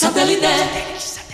Satellite.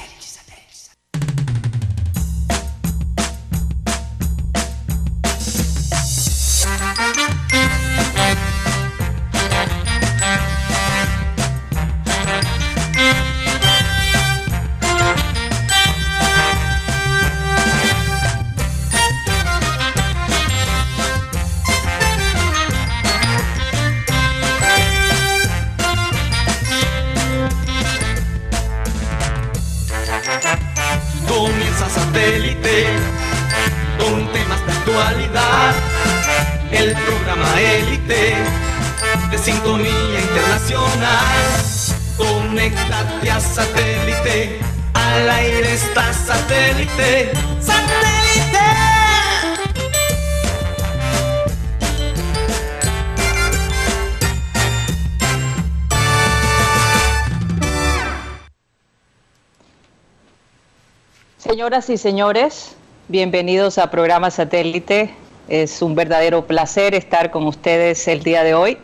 Señoras y señores, bienvenidos a Programa Satélite. Es un verdadero placer estar con ustedes el día de hoy.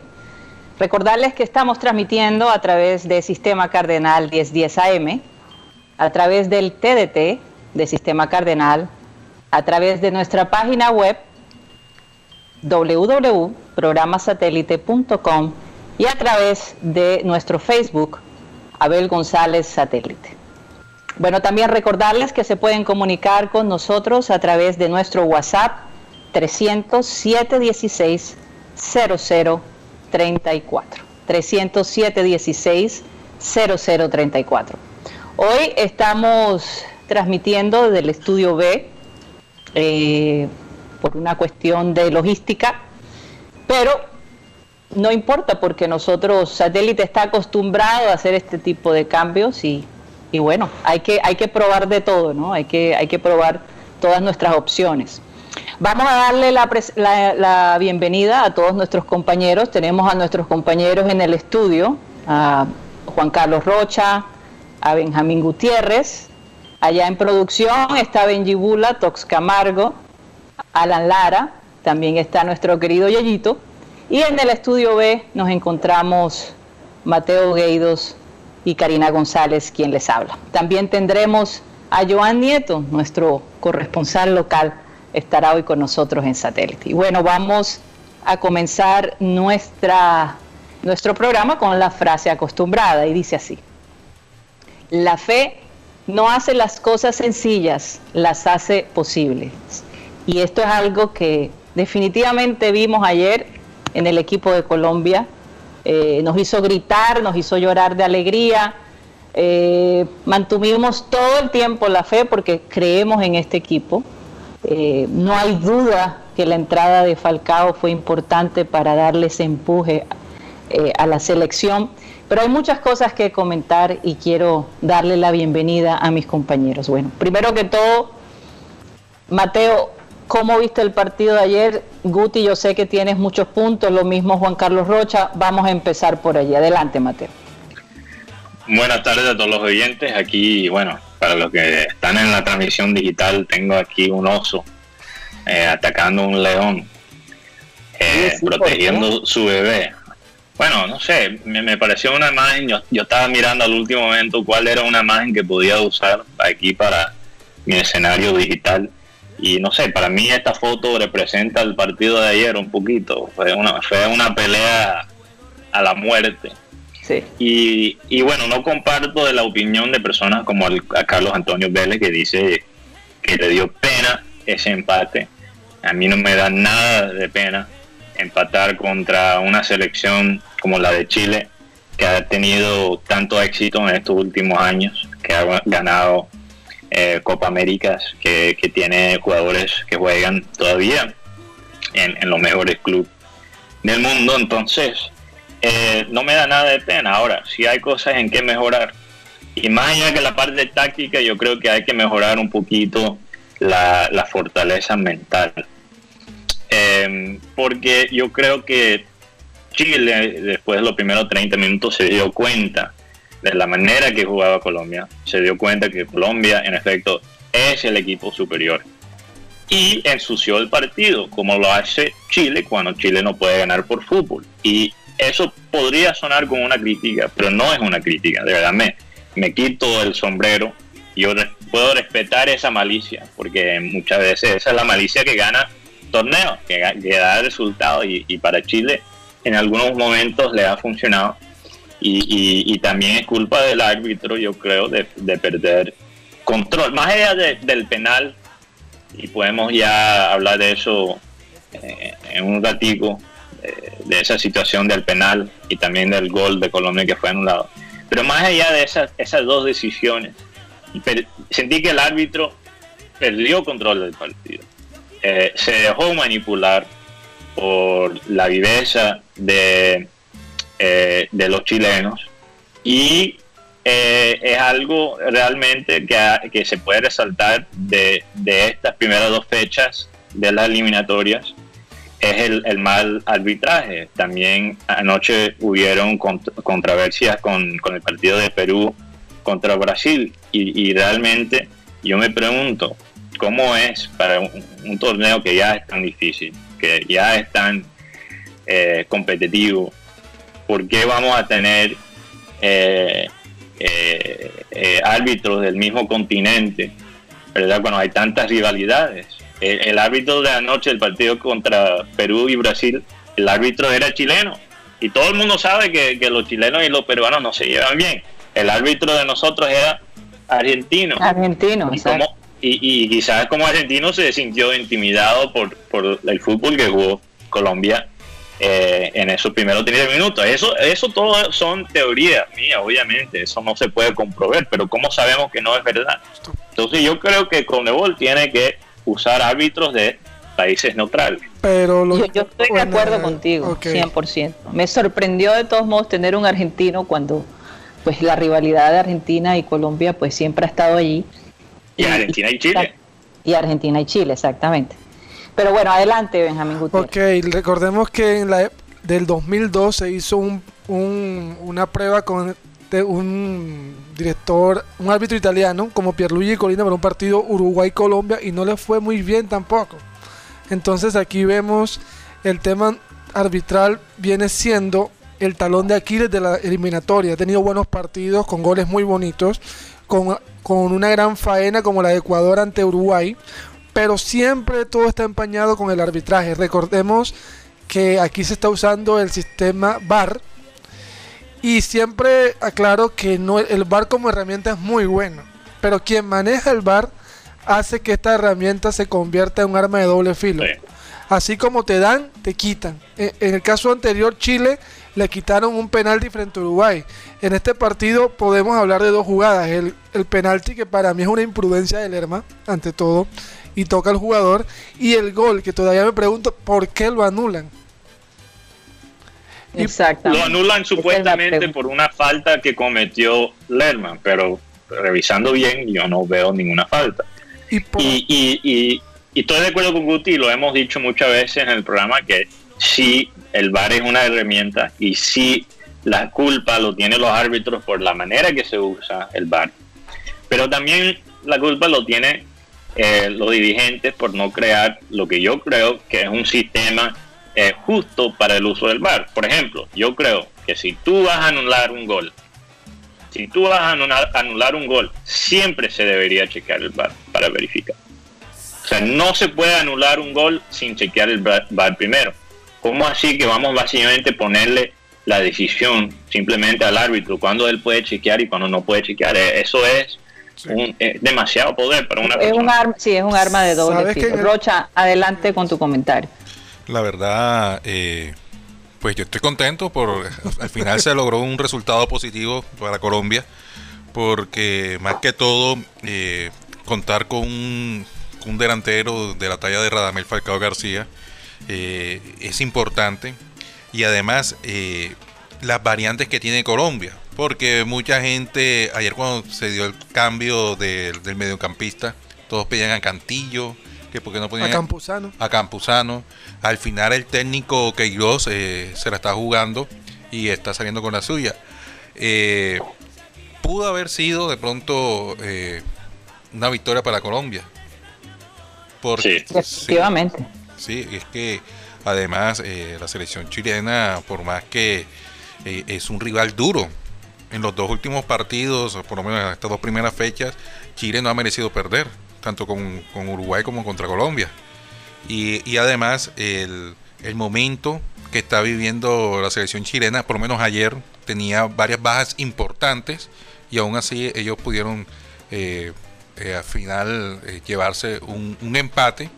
Recordarles que estamos transmitiendo a través de Sistema Cardenal 1010 AM, a través del TDT de Sistema Cardenal, a través de nuestra página web www.programasatélite.com y a través de nuestro Facebook, Abel González Satélite. Bueno, también recordarles que se pueden comunicar con nosotros a través de nuestro WhatsApp 307 16 0034. 307 16 0034. Hoy estamos transmitiendo desde el estudio B eh, por una cuestión de logística, pero no importa porque nosotros, satélite está acostumbrado a hacer este tipo de cambios y y bueno, hay que, hay que probar de todo, ¿no? Hay que, hay que probar todas nuestras opciones. Vamos a darle la, bienvenida a todos nuestros compañeros. Tenemos a nuestros compañeros en el estudio, a Juan Carlos Rocha, a Benjamín Gutiérrez. Allá en producción está Benji Bula, Tox Camargo, Alan Lara, también está nuestro querido Yayito. Y en el estudio B nos encontramos Mateo Gueidos y Karina González quien les habla. También tendremos a Joan Nieto, nuestro corresponsal local, estará hoy con nosotros en satélite. Y bueno, vamos a comenzar nuestra, nuestro programa con la frase acostumbrada y dice así. La fe no hace las cosas sencillas, las hace posibles. Y esto es algo que definitivamente vimos ayer en el equipo de Colombia eh, nos hizo gritar, nos hizo llorar de alegría. Eh, mantuvimos todo el tiempo la fe porque creemos en este equipo. Eh, no hay duda que la entrada de Falcao fue importante para darle ese empuje a la selección, pero hay muchas cosas que comentar y quiero darle la bienvenida a mis compañeros. Bueno, primero que todo, Mateo, ¿Cómo viste el partido de ayer? Guti, yo sé que tienes muchos puntos, lo mismo Juan Carlos Rocha. Vamos a empezar por allí. Adelante, Mateo. Buenas tardes a todos los oyentes. Aquí, bueno, para los que están en la transmisión digital, tengo aquí un oso eh, atacando un león, eh, protegiendo su bebé. Bueno, no sé, me, pareció una imagen, yo, yo, estaba mirando al último momento cuál era una imagen que podía usar aquí para mi escenario digital y no sé, para mí esta foto representa el partido de ayer un poquito. Fue una, fue una pelea a la muerte. Sí. Y, y, bueno, no comparto de la opinión de personas como a Carlos Antonio Vélez que dice que le dio pena ese empate. A mí no me da nada de pena empatar contra una selección como la de Chile que ha tenido tanto éxito en estos últimos años, que ha ganado eh, Copa Américas que, tiene jugadores que juegan todavía en, los mejores clubes del mundo. Entonces, eh, no me da nada de pena. Ahora, si hay cosas en que mejorar. Y más allá que la parte táctica, yo creo que hay que mejorar un poquito la, fortaleza mental. Em, porque yo creo que Chile, después de los primeros 30 minutos, se dio cuenta de la manera que jugaba Colombia, se dio cuenta que Colombia, en efecto, es el equipo superior. Y ensució el partido, como lo hace Chile cuando Chile no puede ganar por fútbol. Y eso podría sonar como una crítica, pero no es una crítica, de verdad me, me quito el sombrero, yo puedo respetar esa malicia, porque muchas veces esa es la malicia que gana torneos, que, da resultados y, y, para Chile en algunos momentos le ha funcionado y, también es culpa del árbitro, yo creo, de, perder control. Más allá del penal, y podemos ya hablar de eso eh, en un ratico, eh, de esa situación del penal y también del gol de Colombia que fue anulado. Pero más allá de esas, esas dos decisiones, sentí que el árbitro perdió control del partido. Eh, se dejó manipular por la viveza de eh, de los chilenos y eh, es algo realmente que, que, se puede resaltar de, de, estas primeras dos fechas de las eliminatorias es el, mal arbitraje. También anoche hubieron controversias con, con, el partido de Perú contra Brasil y, y, realmente yo me pregunto cómo es para un, torneo que ya es tan difícil, que ya es tan eh, competitivo, ¿por qué vamos a tener eh, eh, eh, árbitros del mismo continente, ¿verdad? Cuando hay tantas rivalidades. El, árbitro de anoche del partido contra Perú y Brasil, el árbitro era chileno. Y todo el mundo sabe que, los chilenos y los peruanos no se llevan bien. El árbitro de nosotros era argentino. Argentino, y, y, quizás como argentino se sintió intimidado por, por el fútbol que jugó Colombia eh, en esos primeros 30 minutos. Eso, eso todo son teorías mías, obviamente, eso no se puede comprobar, pero ¿cómo sabemos que no es verdad? Entonces yo creo que Conebol tiene que usar árbitros de países neutrales. Pero yo, estoy de acuerdo contigo, 100%. Me sorprendió de todos modos tener un argentino cuando pues la rivalidad de Argentina y Colombia pues siempre ha estado allí. Y, Argentina y Chile. Y Argentina y Chile, exactamente. Pero bueno, adelante, Benjamín Gutiérrez. Ok, recordemos que en la del 2002 se hizo un, una prueba con un director, un árbitro italiano como Pierluigi Colina para un partido Uruguay-Colombia y no le fue muy bien tampoco. Entonces aquí vemos el tema arbitral viene siendo el talón de Aquiles de la eliminatoria. Ha tenido buenos partidos con goles muy bonitos, con una gran faena como la de Ecuador ante Uruguay, pero siempre todo está empañado con el arbitraje. Recordemos que aquí se está usando el sistema VAR y siempre aclaro que no, el VAR como herramienta es muy bueno, pero quien maneja el VAR hace que esta herramienta se convierta en un arma de doble filo. Así como te dan, te quitan. E, en el caso anterior, Chile le quitaron un penalti frente a Uruguay. En este partido podemos hablar de dos jugadas. El, el penalti que para mí es una imprudencia del Lerma, ante todo, y toca al jugador. Y el gol, que todavía me pregunto por qué lo anulan. Exacto. Lo anulan supuestamente por una falta que cometió Lerman, pero revisando bien yo no veo ninguna falta. Y, y, estoy de acuerdo con Guti, lo hemos dicho muchas veces en el programa, que sí, el VAR es una herramienta y sí, la culpa lo tienen los árbitros por la manera que se usa el VAR. Pero también la culpa lo tiene eh, los dirigentes por no crear lo que yo creo que es un sistema eh, justo para el uso del VAR. Por ejemplo, yo creo que si tú vas a anular un gol, si tú vas a anular, un gol, siempre se debería chequear el VAR para verificar. O sea, no se puede anular un gol sin chequear el VAR primero. ¿Cómo así que vamos básicamente a ponerle la decisión simplemente al árbitro cuando él puede chequear y cuando no puede chequear? Eh, eso es eh, demasiado poder para una es Un arma, sí, es un arma de doble filo. Rocha, adelante con tu comentario. La verdad, eh, pues yo estoy contento por al final se logró un resultado positivo para Colombia, porque más que todo eh, contar con un, un, delantero de la talla de Radamel Falcao García es importante y además las variantes que tiene Colombia porque mucha gente, ayer cuando se dio el cambio del mediocampista, todos pedían a Cantillo, que porque no ponían a Campuzano. A Campuzano. Al final el técnico Queiroz eh, se la está jugando y está saliendo con la suya. Eh, pudo haber sido de pronto eh, una victoria para Colombia. Porque, sí. Efectivamente. Sí, es que además la selección chilena, por más que es un rival duro, en los dos últimos partidos, por lo menos en estas dos primeras fechas, Chile no ha merecido perder, tanto con, con Uruguay como contra Colombia. Y, y además el, el, momento que está viviendo la selección chilena, por lo menos ayer, tenía varias bajas importantes y aún así ellos pudieron eh, eh, al final eh, llevarse un, un empate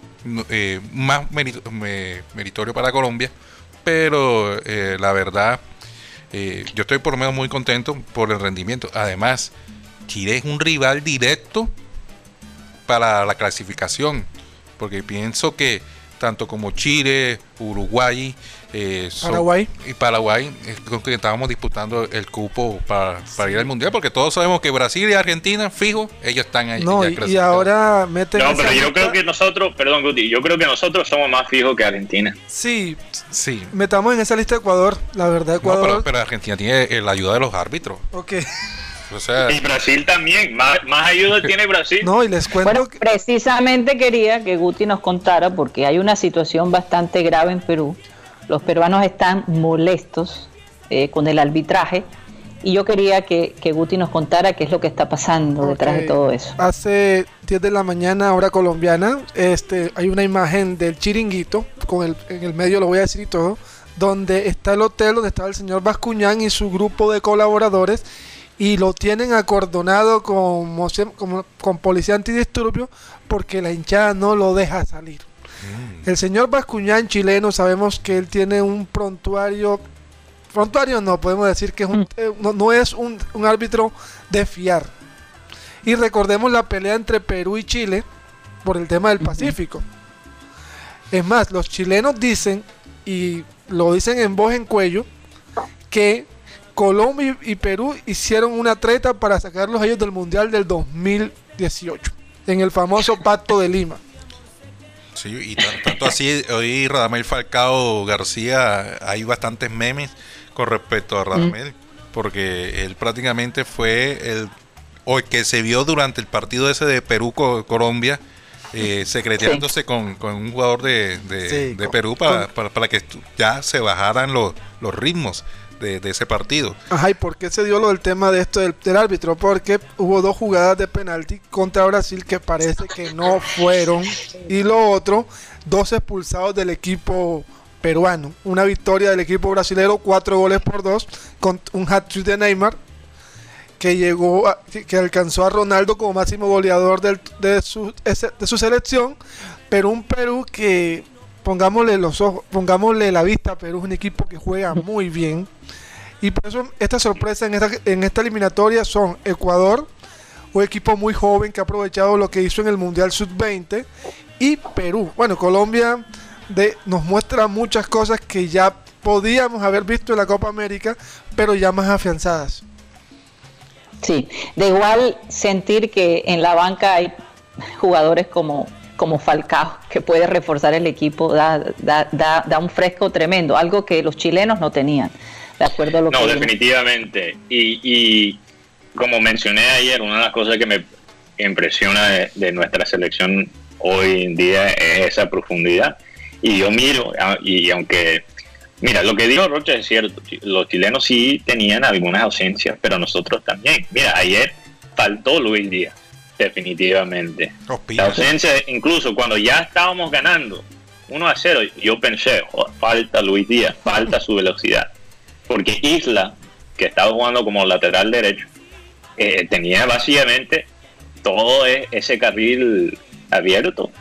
eh, más me, meritorio para Colombia, pero eh, la verdad eh, yo estoy por lo menos muy contento por el rendimiento. Además, Chile es un rival directo para la clasificación, porque pienso que tanto como Chile, Uruguay, eh, Paraguay. y Paraguay, eh, con que estábamos disputando el cupo para, para ir al mundial, porque todos sabemos que Brasil y Argentina, fijo, ellos están ahí. No, y, ahora meten. No, pero yo creo que nosotros, perdón, Guti, yo creo que nosotros somos más fijos que Argentina. Sí, sí. metamos en esa lista Ecuador. La verdad, No, Ecuador. pero, pero Argentina tiene eh, la ayuda de los árbitros. ok. O sea, Y Brasil también, más, más ayuda tiene Brasil. No, y les cuento Bueno, que. precisamente quería que Guti nos contara, porque hay una situación bastante grave en Perú. Los peruanos están molestos eh, con el arbitraje y yo quería que, que Guti nos contara qué es lo que está pasando detrás de todo eso. Hace 10 de la mañana, hora colombiana, este, hay una imagen del chiringuito, con el, en el medio lo voy a decir y todo, donde está el hotel donde estaba el señor Bascuñán y su grupo de colaboradores, y lo tienen acordonado con policía antidisturbio porque la hinchada no lo deja salir. El señor Bascuñán chileno, sabemos que él tiene un prontuario, prontuario no, podemos decir que es un- Mm. eh, no, no es un, un árbitro de fiar. Y recordemos la pelea entre Perú y Chile por el tema del Pacífico. Es más, los chilenos dicen, y lo dicen en voz en cuello, que Colombia y y Perú hicieron una treta para sacarlos ellos del Mundial del 2018, en el famoso Pacto de Lima. Sí, y tan- tanto así, hoy Radamel Falcao García, hay bastantes memes con respecto a Radamel, porque él prácticamente fue el, o el que se vio durante el partido ese de Perú-Colombia, eh, secreteándose con, con un jugador de, de- Sí, de con- Perú para, con- para, para que ya se bajaran los, los ritmos de, ese partido. Ajá, ¿y por qué se dio lo del tema de esto del, árbitro? Porque hubo dos jugadas de penalti contra Brasil que parece que no fueron. Y lo otro, dos expulsados del equipo peruano. Una victoria del equipo brasilero, cuatro goles por dos, con un hat-trick de Neymar, que llegó a- que, alcanzó a Ronaldo como máximo goleador de, su, de su selección. Pero un Perú que, pongámosle los ojos, pongámosle la vista a Perú, es un equipo que juega muy bien. Y por eso esta sorpresa en esta, en esta eliminatoria son Ecuador, un equipo muy joven que ha aprovechado lo que hizo en el Mundial Sub-20, y Perú. Bueno, Colombia de, nos muestra muchas cosas que ya podíamos haber visto en la Copa América, pero ya más afianzadas. Sí, de igual sentir que en la banca hay jugadores como, como Falcao, que puede reforzar el equipo, da, da, da, da un fresco tremendo, algo que los chilenos no tenían, de acuerdo a lo No, que... definitivamente. Y, y como mencioné ayer, una de las cosas que me impresiona de, de nuestra selección hoy en día es esa profundidad. Y yo miro, y aunque, mira, lo que dijo Rocha es cierto, los chilenos sí tenían algunas ausencias, pero nosotros también. Mira, ayer faltó Luis Díaz, definitivamente. La ausencia, incluso cuando ya estábamos ganando 1 a 0, yo pensé, "Jo, falta Luis Díaz, falta su velocidad. Porque Isla, que estaba jugando como lateral derecho, eh, tenía básicamente todo e- ese carril abierto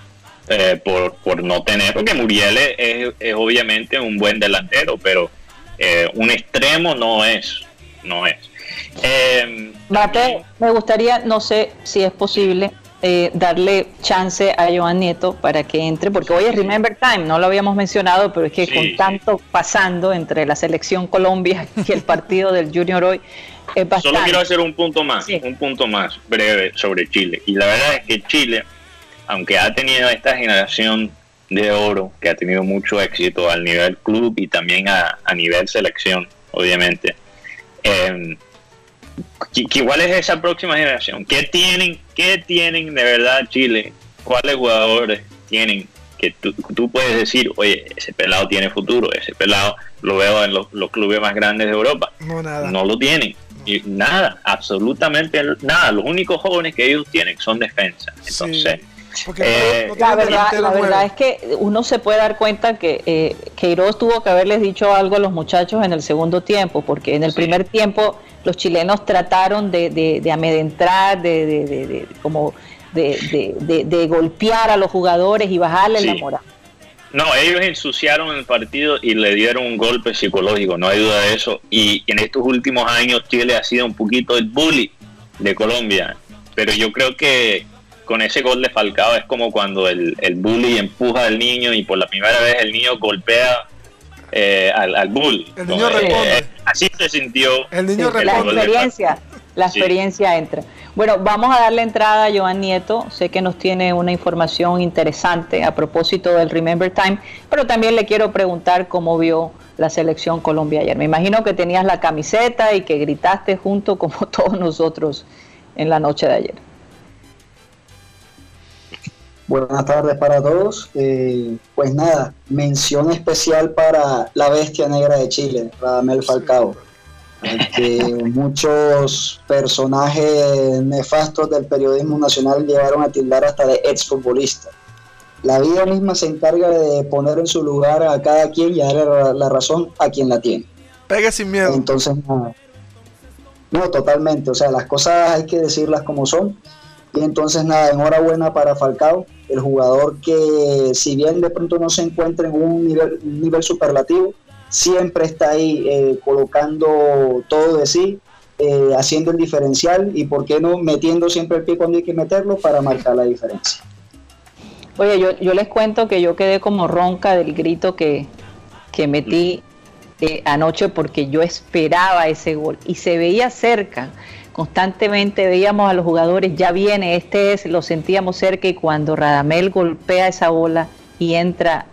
eh, por, por no tener, porque Muriel es, es- es obviamente un buen delantero, pero eh, un extremo no es, no es. Eh, Mate, me gustaría, no sé si es posible, eh, darle chance a Joan Nieto para que entre, porque hoy es Remember Time, no lo habíamos mencionado, pero es que Sí, con tanto pasando entre la selección Colombia y el partido del Junior hoy, es bastante. Solo quiero hacer un punto más, Sí. un punto más breve sobre Chile. Y la verdad es que Chile, aunque ha tenido esta generación de oro, que ha tenido mucho éxito al nivel club y también a, a nivel selección, obviamente, eh, ¿qui- qui- ¿cuál es esa próxima generación? ¿Qué tienen, qué tienen de verdad Chile? ¿Cuáles jugadores tienen que tú, tú puedes decir, oye, ese pelado tiene futuro, ese pelado lo veo en los, los clubes más grandes de Europa? No nada. No lo tienen. Y nada, absolutamente nada. Los únicos jóvenes que ellos tienen son defensa. Entonces, eh, la, verdad, la verdad es que uno se puede dar cuenta que eh, Queiroz tuvo que haberles dicho algo a los muchachos en el segundo tiempo, porque en el primer tiempo los chilenos trataron de, de, de amedrentar, de, de, como de, golpear a los jugadores y bajarle la moral. No, ellos ensuciaron el partido y le dieron un golpe psicológico, no hay duda de eso. Y en estos últimos años Chile ha sido un poquito el bully de Colombia. Pero yo creo que con ese gol de Falcao es como cuando el, el bully empuja al niño y por la primera vez el niño golpea eh, al, al bull. El niño responde. Eh, así se sintió. El niño La experiencia, la experiencia entra. Bueno, vamos a darle entrada a Joan Nieto. Sé que nos tiene una información interesante a propósito del Remember Time, pero también le quiero preguntar cómo vio la selección Colombia ayer. Me imagino que tenías la camiseta y que gritaste junto como todos nosotros en la noche de ayer. Buenas tardes para todos. Eh, pues nada, mención especial para la bestia negra de Chile, Radamel Falcao que muchos personajes nefastos del periodismo nacional llegaron a tildar hasta de exfutbolista. La vida misma se encarga de poner en su lugar a cada quien y darle la razón a quien la tiene. Pega sin miedo. Entonces, no, totalmente. O sea, las cosas hay que decirlas como son. Y entonces, nada, enhorabuena para Falcao, el jugador que, si bien de pronto no se encuentra en un nivel, un nivel superlativo, siempre está ahí eh, colocando todo de sí, eh, haciendo el diferencial y, ¿por qué no, metiendo siempre el pie cuando hay que meterlo para marcar la diferencia? Oye, yo, yo les cuento que yo quedé como ronca del grito que, que metí eh, anoche porque yo esperaba ese gol y se veía cerca. Constantemente veíamos a los jugadores, ya viene, este es, lo sentíamos cerca y cuando Radamel golpea esa bola y entra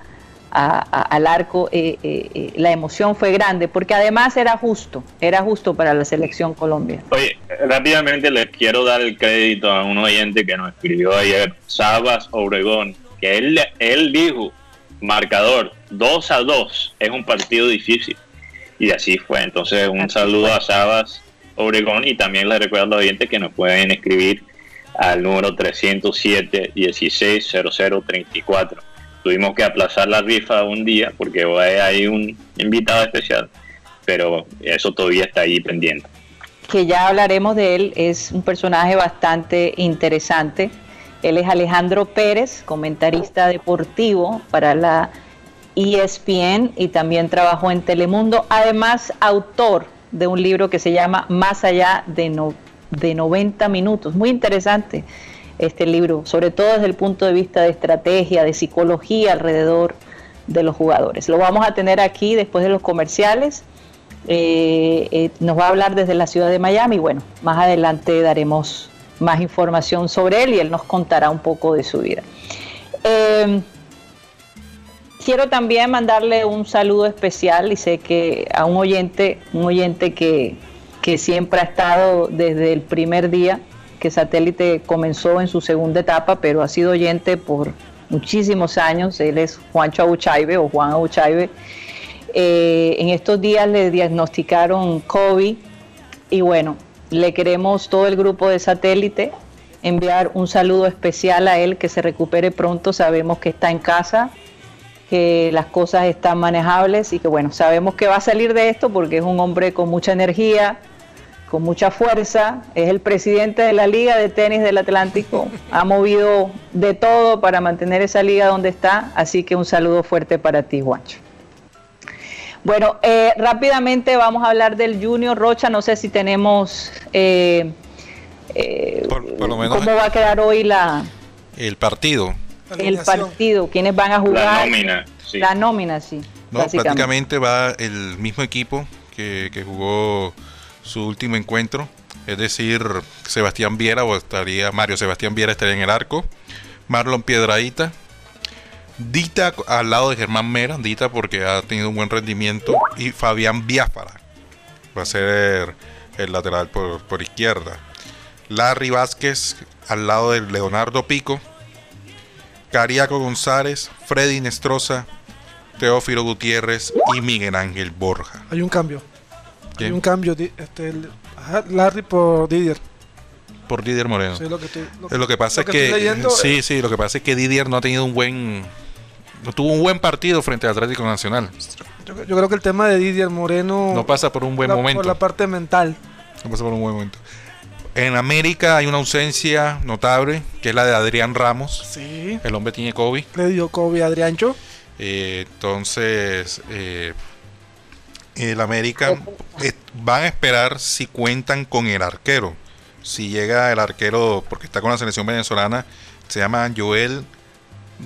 al arco, eh, eh, eh, la emoción fue grande, porque además era justo, era justo para la selección Colombia. Oye, rápidamente les quiero dar el crédito a un oyente que nos escribió ayer, Sabas Obregón, que él, él dijo, marcador 2 a 2, es un partido difícil. Y así fue. Entonces, un saludo a Sabas Obregón y también les recuerdo a los oyentes que nos pueden escribir al número 307 16 0034 tuvimos que aplazar la rifa un día porque hay un invitado especial, pero eso todavía está ahí pendiente. Que ya hablaremos de él, es un personaje bastante interesante. Él es Alejandro Pérez, comentarista deportivo para la ESPN y también trabajó en Telemundo, además autor de un libro que se llama Más allá de, no, de 90 minutos, muy interesante este libro, sobre todo desde el punto de vista de estrategia, de psicología alrededor de los jugadores. Lo vamos a tener aquí después de los comerciales. Eh, eh, nos va a hablar desde la ciudad de Miami. Bueno, más adelante daremos más información sobre él y él nos contará un poco de su vida. Eh, quiero también mandarle un saludo especial y sé que a un oyente, un oyente que, que siempre ha estado desde el primer día que Satélite comenzó en su segunda etapa, pero ha sido oyente por muchísimos años. Él es Juancho Abuchaibe o Juan Abuchaibe. Eh, en estos días le diagnosticaron COVID y bueno, le queremos todo el grupo de Satélite enviar un saludo especial a él, que se recupere pronto. Sabemos que está en casa, que las cosas están manejables y que bueno, sabemos que va a salir de esto porque es un hombre con mucha energía, con mucha fuerza, es el presidente de la Liga de Tenis del Atlántico, ha movido de todo para mantener esa liga donde está, así que un saludo fuerte para ti, Juancho. Bueno, eh, rápidamente vamos a hablar del Junior Rocha, no sé si tenemos... Eh, eh, ¿Cómo va a quedar hoy la... El partido. El partido, quiénes van a jugar. La nómina, sí. La nómina, sí. No, prácticamente va el mismo equipo que, que jugó su último encuentro. Es decir, Sebastián Viera o estaría Mario Sebastián Viera estaría en el arco. Marlon Piedradita. Dita al lado de Germán Mera. Dita porque ha tenido un buen rendimiento. Y Fabián Biafara. Va a ser el lateral por, por izquierda. Larry Vázquez al lado de Leonardo Pico. Cariaco González. Freddy Nestroza. Teófilo Gutiérrez y Miguel Ángel Borja. Hay un cambio. Hay un cambio. Este, Larry por Didier. Por Didier Moreno. Sí, lo, que estoy, lo, lo, que pasa lo es que, leyendo, sí, eh, sí, lo que pasa es que Didier no ha tenido un buen no tuvo un buen partido frente al Atlético Nacional. yo, yo creo que el tema de Didier Moreno No pasa por un buen la- momento. por la parte mental. No pasa por un buen momento. En América hay una ausencia notable, que es la de Adrián Ramos. Sí. El hombre tiene COVID. Le dio COVID a Adriancho. Eh, entonces, eh, el América eh, van a esperar si cuentan con el arquero. Si llega el arquero, porque está con la selección venezolana, se llama Joel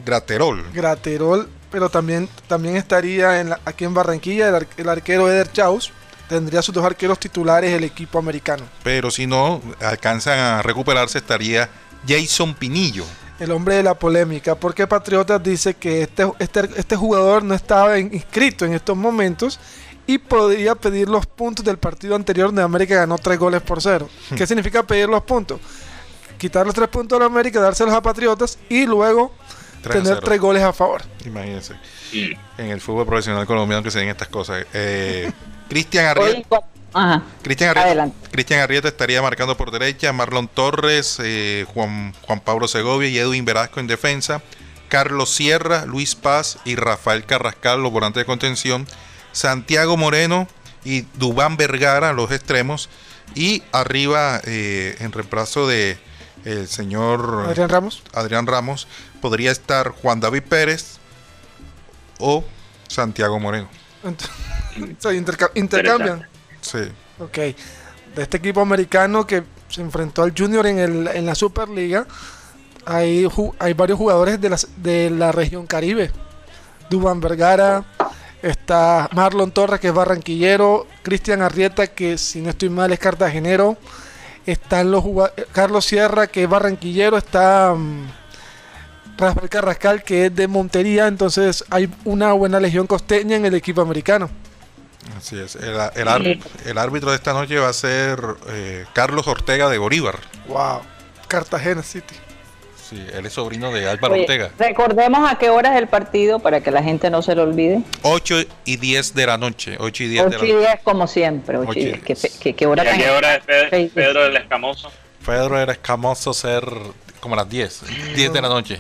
Graterol. Graterol, pero también, también estaría en la- aquí en Barranquilla el, ar- el arquero Eder Chaus. Tendría sus dos arqueros titulares el equipo americano. Pero si no alcanzan a recuperarse, estaría Jason Pinillo. El hombre de la polémica, porque Patriotas dice que este, este, este jugador no estaba inscrito en estos momentos y podría pedir los puntos del partido anterior donde América ganó tres goles por cero. ¿Qué significa pedir los puntos? Quitar los tres puntos a la América, dárselos a Patriotas y luego Tener tres goles a favor. Imagínense. En el fútbol profesional colombiano que se den estas cosas. Eh, Cristian Arrieta. Cristian Arrieta, Adelante. Cristian Arrieta estaría marcando por derecha, Marlon Torres, eh, Juan, Juan Pablo Segovia y Edwin Velasco en defensa, Carlos Sierra, Luis Paz y Rafael Carrascal, los volantes de contención, Santiago Moreno y Dubán Vergara, los extremos, y arriba, eh, en reemplazo de el señor Adrián Ramos. Adrián Ramos, podría estar Juan David Pérez o Santiago Moreno. Ent- se interca- intercambian. Sí. Ok. De este equipo americano que se enfrentó al Junior en, el, en la Superliga, hay, hay varios jugadores de, las, de la región Caribe. Duban Vergara, está Marlon Torres, que es barranquillero, Cristian Arrieta, que si no estoy mal es cartagenero, están los Carlos Sierra, que es barranquillero, está mm, Rafael Carrascal, que es de Montería, entonces hay una buena legión costeña en el equipo americano. Así es. El, el ar- el árbitro de esta noche va a ser eh, Carlos Ortega de Bolívar. Wow, Cartagena City. Sí, él es sobrino de Álvaro Oye, Ortega. recordemos a qué hora es el partido para que la gente no se lo olvide. 8 y 10 de la noche. 8 y 10 de 8 la y noche. 10 como siempre. 8 y Ocho y 10. ¿Qué, diez. qué- qué hora ¿Y a qué hora es Pe- Sí, sí. Pedro del Escamoso? Pedro era escamoso ser como las 10. 10 de la noche.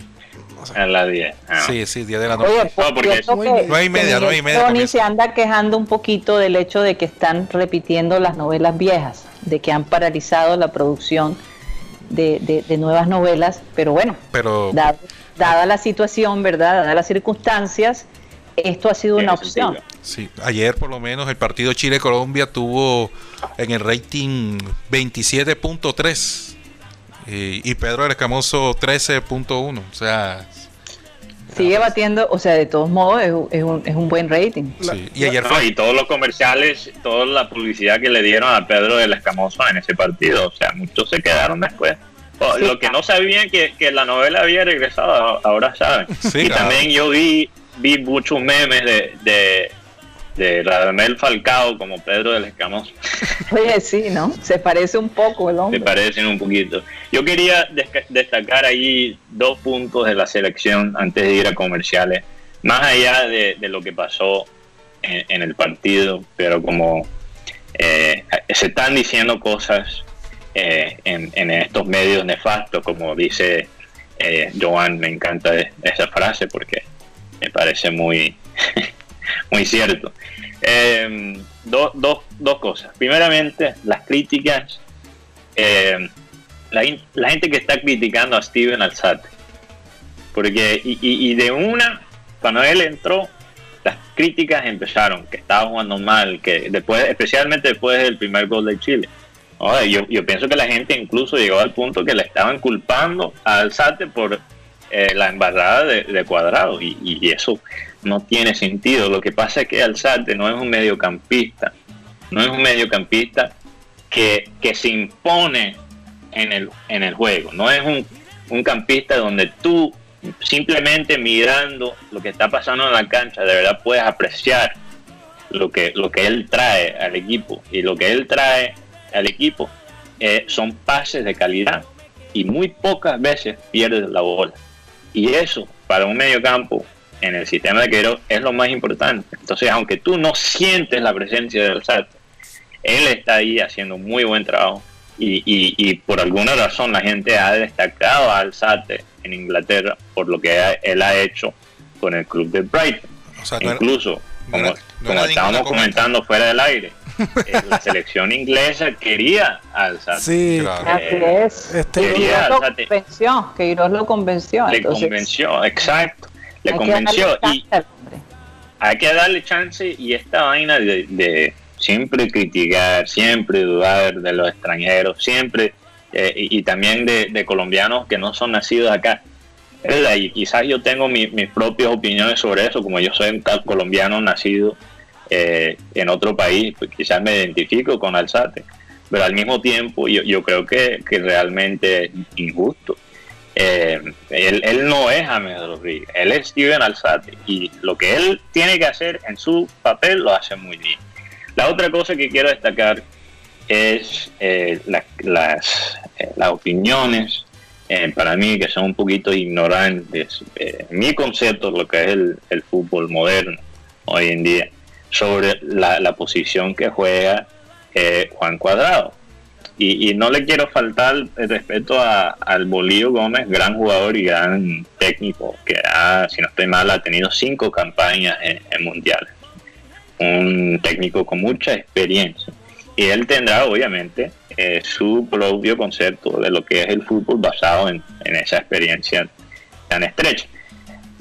A las 10. Ah, Sí, sí, 10 de la noche. Oye, por No, porque y media, media Tony comienza. se anda quejando un poquito del hecho de que están repitiendo las novelas viejas, de que han paralizado la producción de, de- de nuevas novelas, pero bueno, Pero dado- dada la situación, ¿verdad? Dadas las circunstancias, esto ha sido una opción. sentido. sí, ayer por lo menos el partido Chile-Colombia tuvo en el rating 27.3 y, y Pedro del Escamoso 13.1. O sea, Sigue batiendo, o sea, de todos modos es, un- es un, es un buen rating. sí. Y ayer No, fue y todos los comerciales, toda la publicidad que le dieron a Pedro del Escamoso en ese partido, o sea, muchos se quedaron después. O- Sí. Lo que no sabían que, que la novela había regresado, ahora saben. Sí, y claro. también yo vi, vi muchos memes de, de, de Radamel Falcao como Pedro del Escamoso. Oye, sí, ¿no? Se parece un poco el Se hombre. parecen un poquito. Yo quería destacar ahí dos puntos de la selección antes de ir a comerciales. Más allá de, de lo que pasó en, en el partido, pero como eh, se están diciendo cosas eh, en, en estos medios nefastos, como dice eh, Joan, me encanta esa frase porque me parece muy, muy cierto. Eh, do- dos- cosas. Primeramente, las críticas eh, la, la gente que está criticando a Steven Alzate. Porque, y, y- y de una, cuando él entró, las críticas empezaron, que estaba jugando mal, que después, especialmente después del primer gol de Chile. Yo, yo pienso que la gente incluso llegó al punto que le estaban culpando a Alzate por eh, la embarrada de, cuadrado, y eso no tiene sentido. Lo que pasa es que Alzate no es un mediocampista, no es un mediocampista que, que se impone en el, en el juego. No es un, un campista donde tú simplemente mirando lo que está pasando en la cancha, de verdad puedes apreciar lo que, lo que él trae al equipo. Y lo que él trae al equipo eh, son pases de calidad. Y muy pocas veces pierde la bola. Y eso, para un mediocampo en el sistema de Queiroz, es lo más importante. Entonces, aunque tú no sientes la presencia del salto, Él está ahí haciendo muy buen trabajo y, y, por alguna razón la gente ha destacado a Alzate en Inglaterra por lo que él ha hecho con el club de Brighton. Incluso, como, estábamos comentando fuera del aire, eh, la selección inglesa quería a Alzate. Sí, eh, es. Este, quería lo convenció, que lo convenció. Le convenció, exacto. Le convenció. Y hay que darle chance y esta vaina de siempre criticar, siempre dudar de los extranjeros, siempre, eh, y, también de, colombianos que no son nacidos acá. Y quizás yo tengo mis propias opiniones sobre eso, como yo soy un colombiano nacido eh, en otro país, pues quizás me identifico con Alzate, pero al mismo tiempo yo, yo creo que, que realmente es injusto. Eh, él, no es James Rodríguez, él es Steven Alzate y lo que él tiene que hacer en su papel lo hace muy bien. La otra cosa que quiero destacar es eh, las, eh, las opiniones, para mí que son un poquito ignorantes, mi concepto, lo que es el, fútbol moderno hoy en día, sobre la, posición que juega Juan Cuadrado. Y, no le quiero faltar el respeto a, al Bolío Gómez, gran jugador y gran técnico, que ha, si no estoy mal, ha tenido cinco campañas en mundiales un técnico con mucha experiencia. Y él tendrá, obviamente, eh, su propio concepto de lo que es el fútbol basado en, esa experiencia tan estrecha.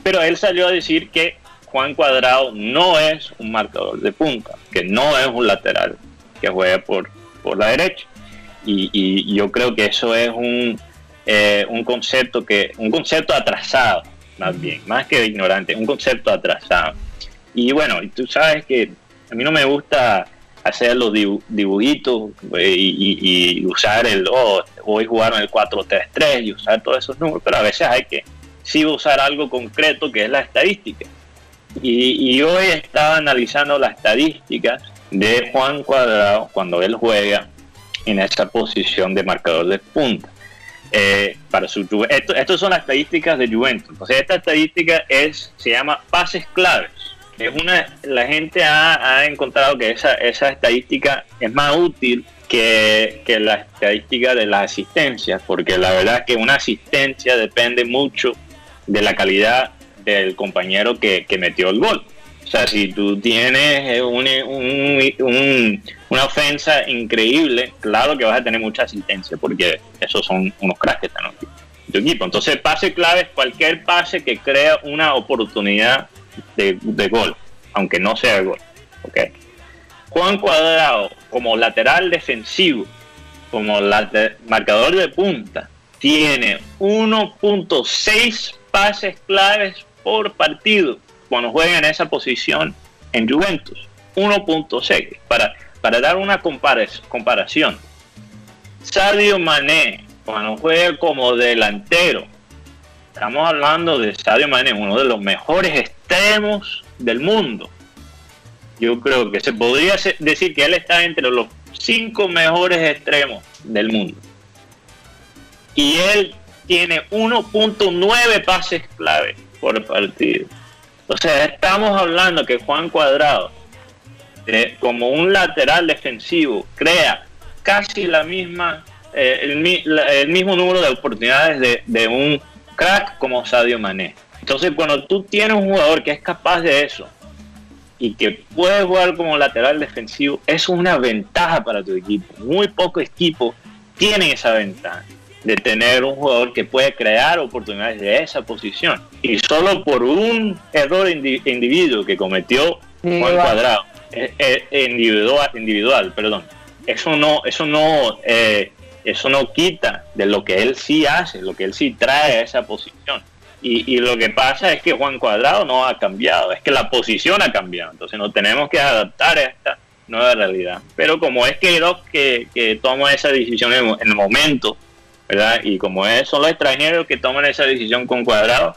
Pero él salió a decir que Juan Cuadrado no es un marcador de punta, que no es un lateral que juega por, por la derecha. Y, yo creo que eso es un, eh, un concepto que un concepto atrasado, más bien, más que ignorante, un concepto atrasado. Y bueno, tú sabes que a mí no me gusta hacer los dibujitos eh, y, usar el, oh, hoy jugaron el 4-3-3 y usar todos esos números, pero a veces hay que sí usar algo concreto que es la estadística. Y, hoy estaba analizando las estadísticas de Juan Cuadrado cuando él juega en esa posición de marcador de punta. Eh, para su esto, Estas son las estadísticas de Juventus. Entonces, esta estadística es, se llama pases claves es una, la gente ha, encontrado que esa, esa estadística es más útil que, la estadística de las asistencias, porque la verdad es que una asistencia depende mucho de la calidad del compañero que, metió el gol. O sea, si tú tienes un, una ofensa increíble, claro que vas a tener mucha asistencia, porque esos son unos cracks que están en tu equipo. Entonces, pase clave es cualquier pase que crea una oportunidad de, gol, aunque no sea gol. ¿okay? Juan Cuadrado, como lateral defensivo, como marcador de punta, tiene 1.6 pases claves por partido cuando juega en esa posición en Juventus. 1.6. Para, para dar una comparación, Sadio Mané, cuando juega como delantero, estamos hablando de Sadio Mané, uno de los mejores extremos del mundo. Yo creo que se podría decir que él está entre los cinco mejores extremos del mundo. Y él tiene 1.9 pases clave por partido. Sea, estamos hablando que Juan Cuadrado, eh, como un lateral defensivo, crea casi la misma, eh, el, mismo número de oportunidades de, de un crack como Sadio Mané. Entonces, cuando tú tienes un jugador que es capaz de eso y que puede jugar como lateral defensivo, eso es una ventaja para tu equipo. Muy pocos equipos tienen esa ventaja de tener un jugador que puede crear oportunidades de esa posición. Y solo por un error individuo que cometió Juan Cuadrado, eh, eh, individual, individual, perdón, eso no, eso no, eh, eso no quita de lo que él sí hace, lo que él sí trae a esa posición. Y, lo que pasa es que Juan Cuadrado no ha cambiado, es que la posición ha cambiado. Entonces nos tenemos que adaptar a esta nueva realidad. Pero como es que que, que toma esa decisión en, el momento, ¿verdad? Y como es, son los extranjeros que toman esa decisión con Cuadrado,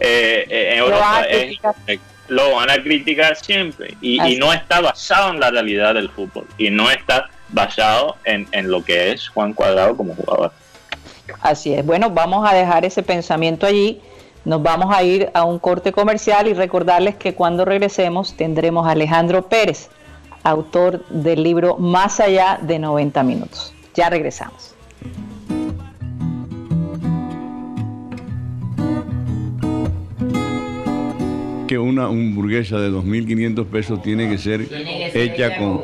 eh, eh, en Europa lo van a criticar siempre. Y, y, no está basado en la realidad del fútbol. Y no está basado en, en lo que es Juan Cuadrado como jugador. Así es. Bueno, vamos a dejar ese pensamiento allí. Nos vamos a ir a un corte comercial y recordarles que cuando regresemos tendremos a Alejandro Pérez autor del libro Más allá de 90 minutos. Ya regresamos. Que una hamburguesa de 2.500 pesos tiene que ser hecha con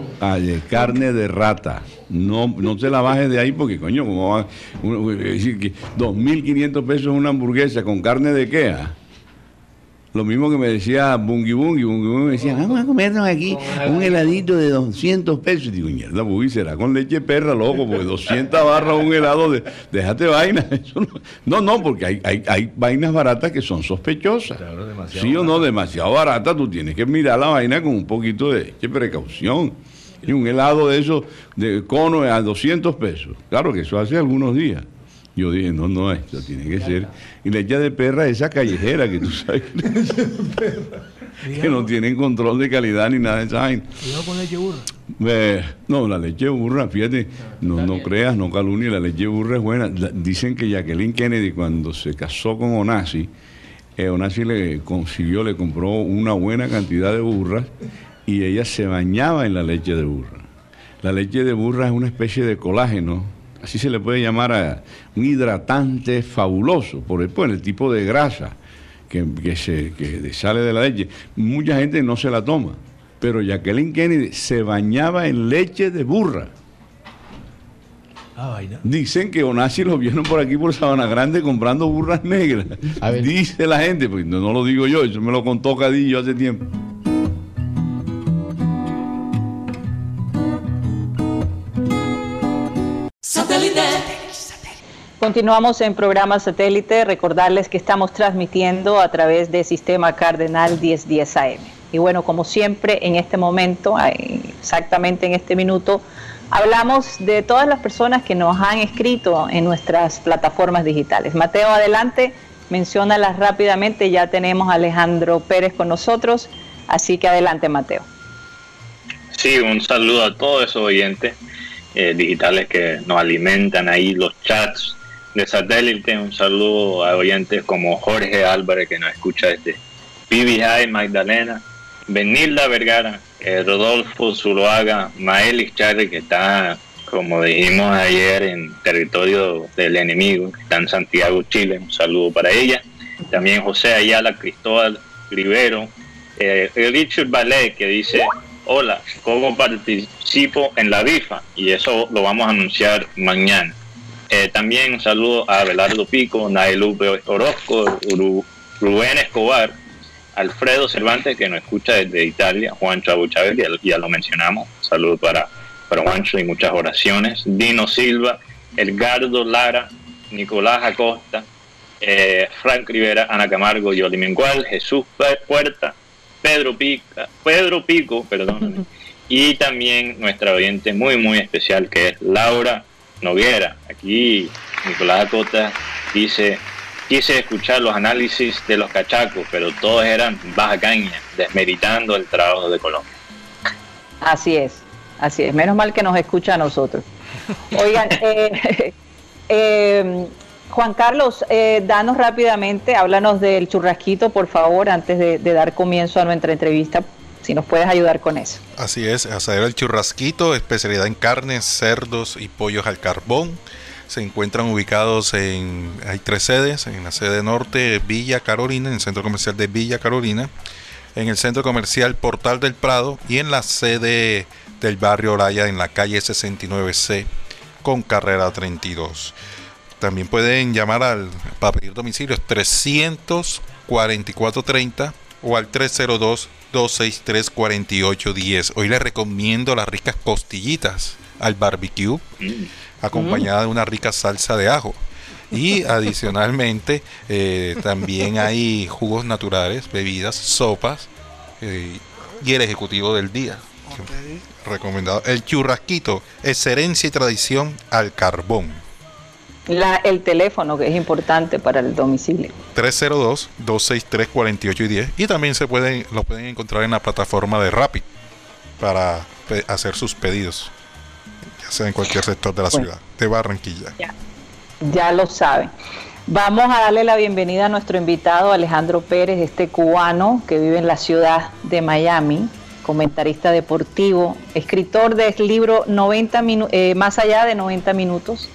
carne de rata. No, no se la bajes de ahí porque, coño, ¿cómo va a decir que 2.500 pesos una hamburguesa con carne de qué? Lo mismo que me decía Bungi Bungi, Bungi Bungi me decía, vamos a comernos aquí un heladito de 200 pesos. Y digo, mierda, Bungi, será con leche perra, loco, porque 200 barras un helado de, déjate vaina. no, no, porque hay, hay, hay, vainas baratas que son sospechosas. sí o no, demasiado barata, tú tienes que mirar la vaina con un poquito de, de precaución. Y un helado de esos, de cono a 200 pesos. Claro que eso hace algunos días. Yo dije, no, no, esto tiene que ser. Y leche de perra, esa callejera que tú sabes que, no tienen control de calidad ni nada de esa vaina. con leche burra. no, la leche burra, fíjate, no, no creas, no calumnies, la leche burra es buena. dicen que Jacqueline Kennedy, cuando se casó con Onasi, eh, Onasi le consiguió, le compró una buena cantidad de burras y ella se bañaba en la leche de burra. La leche de burra es una especie de colágeno así se le puede llamar a un hidratante fabuloso por el, el tipo de grasa que, se, sale de la leche. Mucha gente no se la toma, pero Jacqueline Kennedy se bañaba en leche de burra. Ah, Dicen que Onasi lo vieron por aquí por Sabana Grande comprando burras negras. Dice la gente, pues no, no, lo digo yo, eso me lo contó Cadillo hace tiempo. Continuamos en programa satélite. Recordarles que estamos transmitiendo a través de Sistema Cardenal 1010 AM. Y bueno, como siempre, en este momento, exactamente en este minuto, hablamos de todas las personas que nos han escrito en nuestras plataformas digitales. Mateo, adelante, menciónalas rápidamente. Ya tenemos a Alejandro Pérez con nosotros, así que adelante, Mateo. Sí, un saludo a todos esos oyentes eh, digitales que nos alimentan ahí los chats de satélite. Un saludo a oyentes como Jorge Álvarez, que nos escucha desde PBI, Magdalena, Benilda Vergara, eh, Rodolfo Zuloaga, Maelis Charri, que está, como dijimos ayer, en territorio del enemigo, que está en Santiago, Chile. Un saludo para ella. También José Ayala, Cristóbal Rivero, eh, Richard Ballet, que dice, hola, ¿cómo participo en la BIFA? Y eso lo vamos a anunciar mañana. Eh, también un saludo a Abelardo Pico, Nailupe Orozco, Rubén Escobar, Alfredo Cervantes, que nos escucha desde Italia, Juancho Abu Chávez, ya, lo mencionamos. Saludo para, para Juancho y muchas oraciones. Dino Silva, Edgardo Lara, Nicolás Acosta, eh, Frank Rivera, Ana Camargo, Yoli Mengual, Jesús Puerta, Pedro, Pica, Pedro Pico, perdón, y también nuestra oyente muy, muy especial que es Laura Noguera. Aquí Nicolás Acota dice, quise escuchar los análisis de los cachacos, pero todos eran baja caña, desmeritando el trabajo de Colombia. Así es, así es. Menos mal que nos escucha a nosotros. Oigan, eh, eh, Juan Carlos, eh, danos rápidamente, háblanos del churrasquito, por favor, antes de dar comienzo a nuestra entrevista, si nos puedes ayudar con eso. Así es, asadero el churrasquito, especialidad en carnes, cerdos y pollos al carbón. Se encuentran ubicados en, hay tres sedes, en la sede norte Villa Carolina, en el centro comercial de Villa Carolina, en el centro comercial Portal del Prado y en la sede del barrio Oraya en la calle 69C con carrera 32. También pueden llamar al, para pedir domicilios 34430 o al 302 263-4810. Hoy les recomiendo las ricas costillitas al barbecue, mm. acompañada de una rica salsa de ajo. Y adicionalmente eh, también hay jugos naturales, bebidas, sopas eh, y el ejecutivo del día. Recomendado. El churrasquito, excelencia y tradición al carbón el teléfono que es importante para el domicilio. 302-263-4810 y también se pueden, lo pueden encontrar en la plataforma de Rapid para hacer sus pedidos, ya sea en cualquier sector de la ciudad, de Barranquilla. Ya, lo saben. Vamos a darle la bienvenida a nuestro invitado Alejandro Pérez, este cubano que vive en la ciudad de Miami. comentarista deportivo, escritor del libro 90 eh, Más allá de 90 minutos,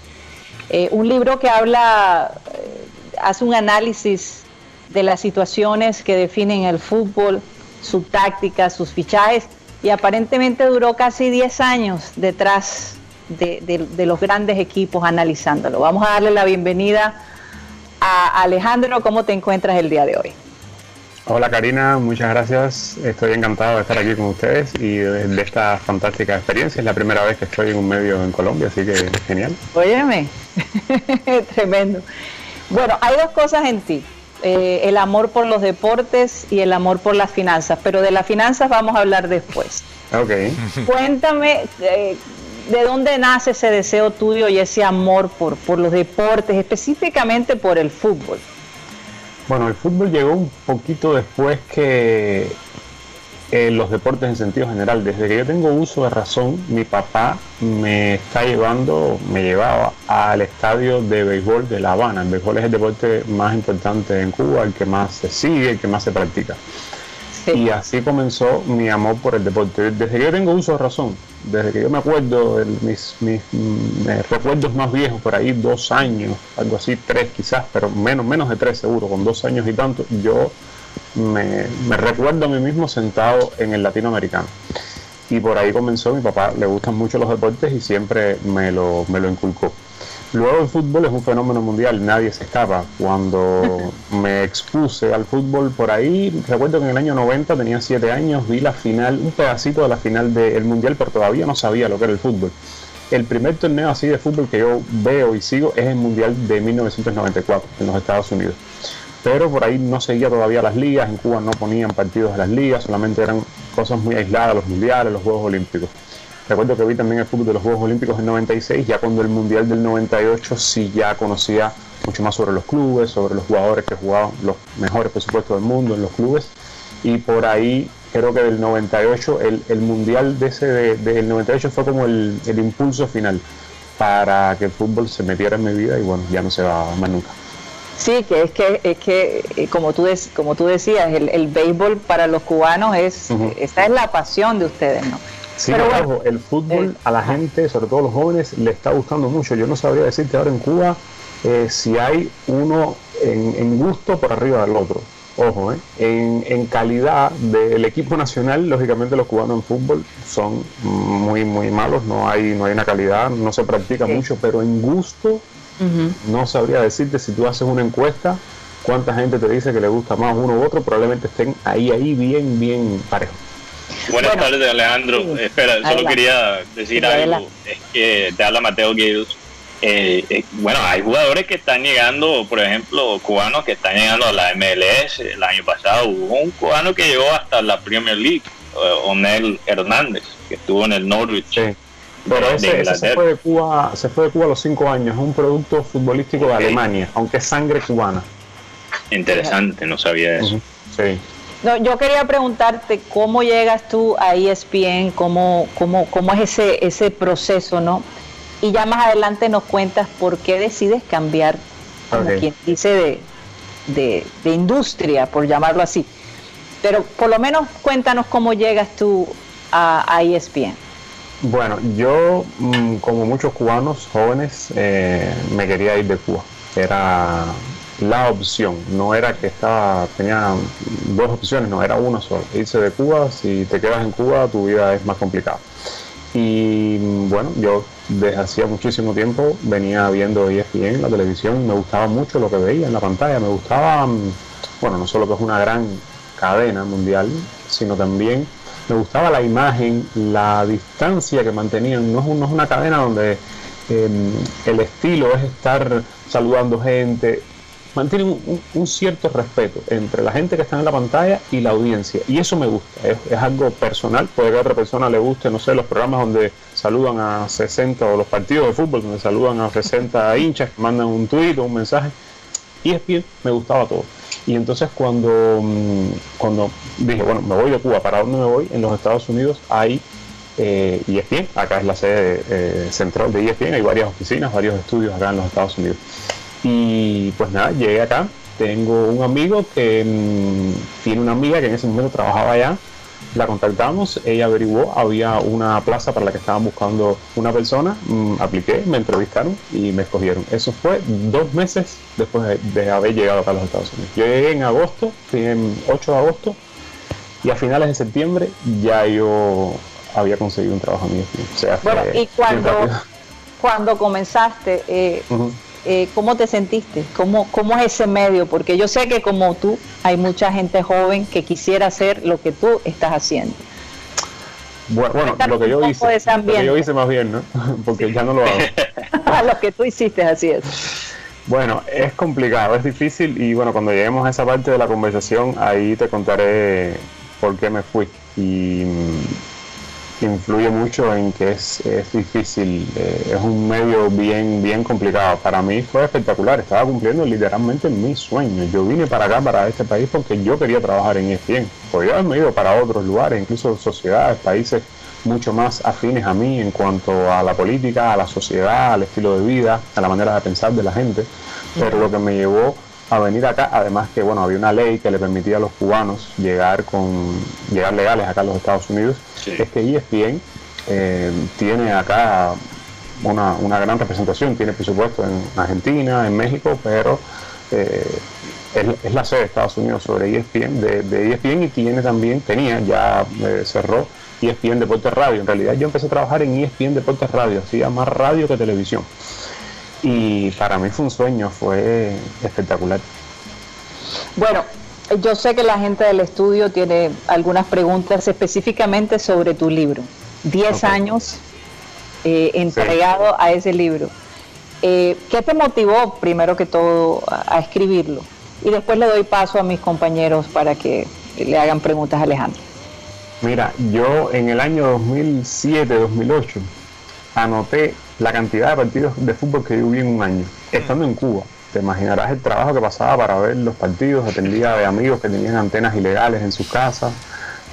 eh, un libro que habla, eh, hace un análisis de las situaciones que definen el fútbol, su táctica, sus fichajes, y aparentemente duró casi 10 años detrás de, de los grandes equipos analizándolo. Vamos a darle la bienvenida a Alejandro. ¿Cómo te encuentras el día de hoy? Hola Karina, muchas gracias. Estoy encantado de estar aquí con ustedes y de, esta fantástica experiencia. Es la primera vez que estoy en un medio en Colombia, así que genial. Óyeme, tremendo. Bueno, hay dos cosas en ti. Eh, el amor por los deportes y el amor por las finanzas, pero de las finanzas vamos a hablar después. Ok. Cuéntame, eh, ¿de dónde nace ese deseo tuyo y ese amor por, por los deportes, específicamente por el fútbol? Bueno, el fútbol llegó un poquito después que eh, los deportes en sentido general. Desde que yo tengo uso de razón, mi papá me está llevando, me llevaba al estadio de béisbol de La Habana. El béisbol es el deporte más importante en Cuba, el que más se sigue, el que más se practica. Y así comenzó mi amor por el deporte. Desde que yo tengo uso de razón, desde que yo me acuerdo de mis, mis, recuerdos más viejos, por ahí dos años, algo así, tres quizás, pero menos, menos de tres seguro, con dos años y tanto, yo me, me recuerdo a mí mismo sentado en el latinoamericano. Y por ahí comenzó, mi papá le gustan mucho los deportes y siempre me lo, me lo inculcó. Luego el fútbol es un fenómeno mundial, nadie se escapa. Cuando me expuse al fútbol por ahí, recuerdo que en el año 90 tenía 7 años, vi la final, un pedacito de la final del mundial, pero todavía no sabía lo que era el fútbol. El primer torneo así de fútbol que yo veo y sigo es el mundial de 1994 en los Estados Unidos. Pero por ahí no seguía todavía las ligas, en Cuba no ponían partidos de las ligas, solamente eran cosas muy aisladas, los mundiales, los Juegos Olímpicos. Recuerdo que vi también el fútbol de los Juegos Olímpicos en 96, ya cuando el Mundial del 98 sí ya conocía mucho más sobre los clubes, sobre los jugadores que jugaban los mejores presupuestos del mundo en los clubes. Y por ahí creo que del 98, el, el Mundial de ese del 98 fue como el, el, impulso final para que el fútbol se metiera en mi vida y bueno, ya no se va más nunca. Sí, que es que, es que eh, como, tú como tú decías, el, el béisbol para los cubanos es, esta es la pasión de ustedes, ¿no? Sí, Pero el fútbol eh, a la gente, sobre todo a los jóvenes, le está gustando mucho. Yo no sabría decirte ahora en Cuba eh, si hay uno en, gusto por arriba del otro. Ojo, eh, en, en, calidad del equipo nacional, lógicamente los cubanos en fútbol son muy, muy malos. No hay, no hay una calidad, no se practica mucho, pero en gusto no sabría decirte si tú haces una encuesta cuánta gente te dice que le gusta más uno u otro, probablemente estén ahí, ahí bien, bien parejos. Buenas tardes, Alejandro. Espera, solo quería decir algo. Es que te habla Mateo Guidos. Eh, eh, bueno, hay jugadores que están llegando, por ejemplo, cubanos que están llegando a la MLS. El año pasado hubo un cubano que llegó hasta la Premier League, eh, Onel Hernández, que estuvo en el Norwich. Sí. Pero ese, se, fue de Cuba, se fue de Cuba a los cinco años, es un producto futbolístico de Alemania, aunque es sangre cubana. Interesante, no sabía eso. Sí. No, yo quería preguntarte cómo llegas tú a ESPN, cómo, cómo, cómo es ese, ese proceso, ¿no? Y ya más adelante nos cuentas por qué decides cambiar, como quien dice, de, de, industria, por llamarlo así. Pero por lo menos cuéntanos cómo llegas tú a, a ESPN. Bueno, yo, mm, como muchos cubanos jóvenes, eh, me quería ir de Cuba. Era la opción, no era que estaba, tenía dos opciones, no era una sola, irse de Cuba, si te quedas en Cuba tu vida es más complicada. Y bueno, yo desde hacía muchísimo tiempo venía viendo ESPN en la televisión, me gustaba mucho lo que veía en la pantalla, me gustaba, bueno, no solo que es una gran cadena mundial, sino también me gustaba la imagen, la distancia que mantenían, no es, no es una cadena donde em, el estilo es estar saludando gente, mantienen un, cierto respeto entre la gente que está en la pantalla y la audiencia. Y eso me gusta, es, algo personal, puede que a otra persona le guste, no sé, los programas donde saludan a 60 o los partidos de fútbol donde saludan a 60 hinchas que mandan un tuit o un mensaje. Y es bien, me gustaba todo. Y entonces cuando, mm, cuando dije, bueno, me voy de Cuba, ¿para dónde me voy? En los Estados Unidos hay eh, ESPN, acá es la sede eh, central de ESPN, hay varias oficinas, varios estudios acá en los Estados Unidos. Y pues nada, llegué acá. Tengo un amigo que mm, tiene una amiga que en ese momento trabajaba allá la contactamos, ella averiguó, había una plaza para la que estaban buscando una persona, mm, apliqué, me entrevistaron y me escogieron. Eso fue dos meses después de, haber llegado acá a los Estados Unidos. Yo llegué en agosto, en 8 de agosto, y a finales de septiembre ya yo había conseguido un trabajo en O sea, bueno, y cuando, cuando comenzaste, eh, eh, ¿cómo te sentiste? ¿Cómo, ¿Cómo es ese medio? Porque yo sé que como tú, hay mucha gente joven que quisiera hacer lo que tú estás haciendo. Bueno, lo, que yo hice, lo que yo hice más bien, ¿no? Porque ya no lo hago. lo que tú hiciste, así es. Bueno, es complicado, es difícil y bueno, cuando lleguemos a esa parte de la conversación, ahí te contaré por qué me fui. Y influye mucho en que es, es difícil, eh, es un medio bien, bien complicado. Para mí fue espectacular, estaba cumpliendo literalmente mi sueño. Yo vine para acá, para este país, porque yo quería trabajar en ESPN. Podría haberme ido para otros lugares, incluso sociedades, países mucho más afines a mí en cuanto a la política, a la sociedad, al estilo de vida, a la manera de pensar de la gente. Pero lo que me llevó a venir acá, además que bueno, había una ley que le permitía a los cubanos llegar con llegar legales acá a los Estados Unidos, es que ESPN eh, tiene acá una, una, gran representación, tiene por supuesto en Argentina, en México, pero eh, es, la sede de Estados Unidos sobre ESPN, de, de ESPN y tiene también, tenía, ya eh, cerró ESPN Deportes Radio. En realidad yo empecé a trabajar en ESPN Deportes Radio, hacía más radio que televisión y para mí fue un sueño, fue espectacular. Bueno, yo sé que la gente del estudio tiene algunas preguntas específicamente sobre tu libro. Diez años eh, entregado a ese libro. Eh, ¿Qué te motivó primero que todo a, escribirlo? Y después le doy paso a mis compañeros para que le hagan preguntas a Alejandro. Mira, yo en el año 2007-2008 anoté la cantidad de partidos de fútbol que yo vi en un año, estando en Cuba. Te imaginarás el trabajo que pasaba para ver los partidos, dependía de amigos que tenían antenas ilegales en sus casas,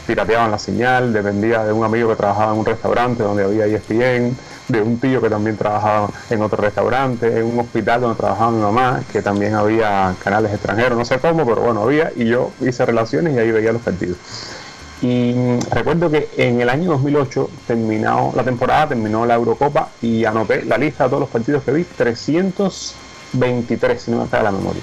pirateaban la señal, dependía de un amigo que trabajaba en un restaurante donde había ESPN, de un tío que también trabajaba en otro restaurante, en un hospital donde trabajaba mi mamá, que también había canales extranjeros, no sé cómo, pero bueno, había, y yo hice relaciones y ahí veía los partidos. Y recuerdo que en el año 2008, terminado la temporada, terminó la Eurocopa y anoté la lista de todos los partidos que vi, 323, si no me falla la memoria.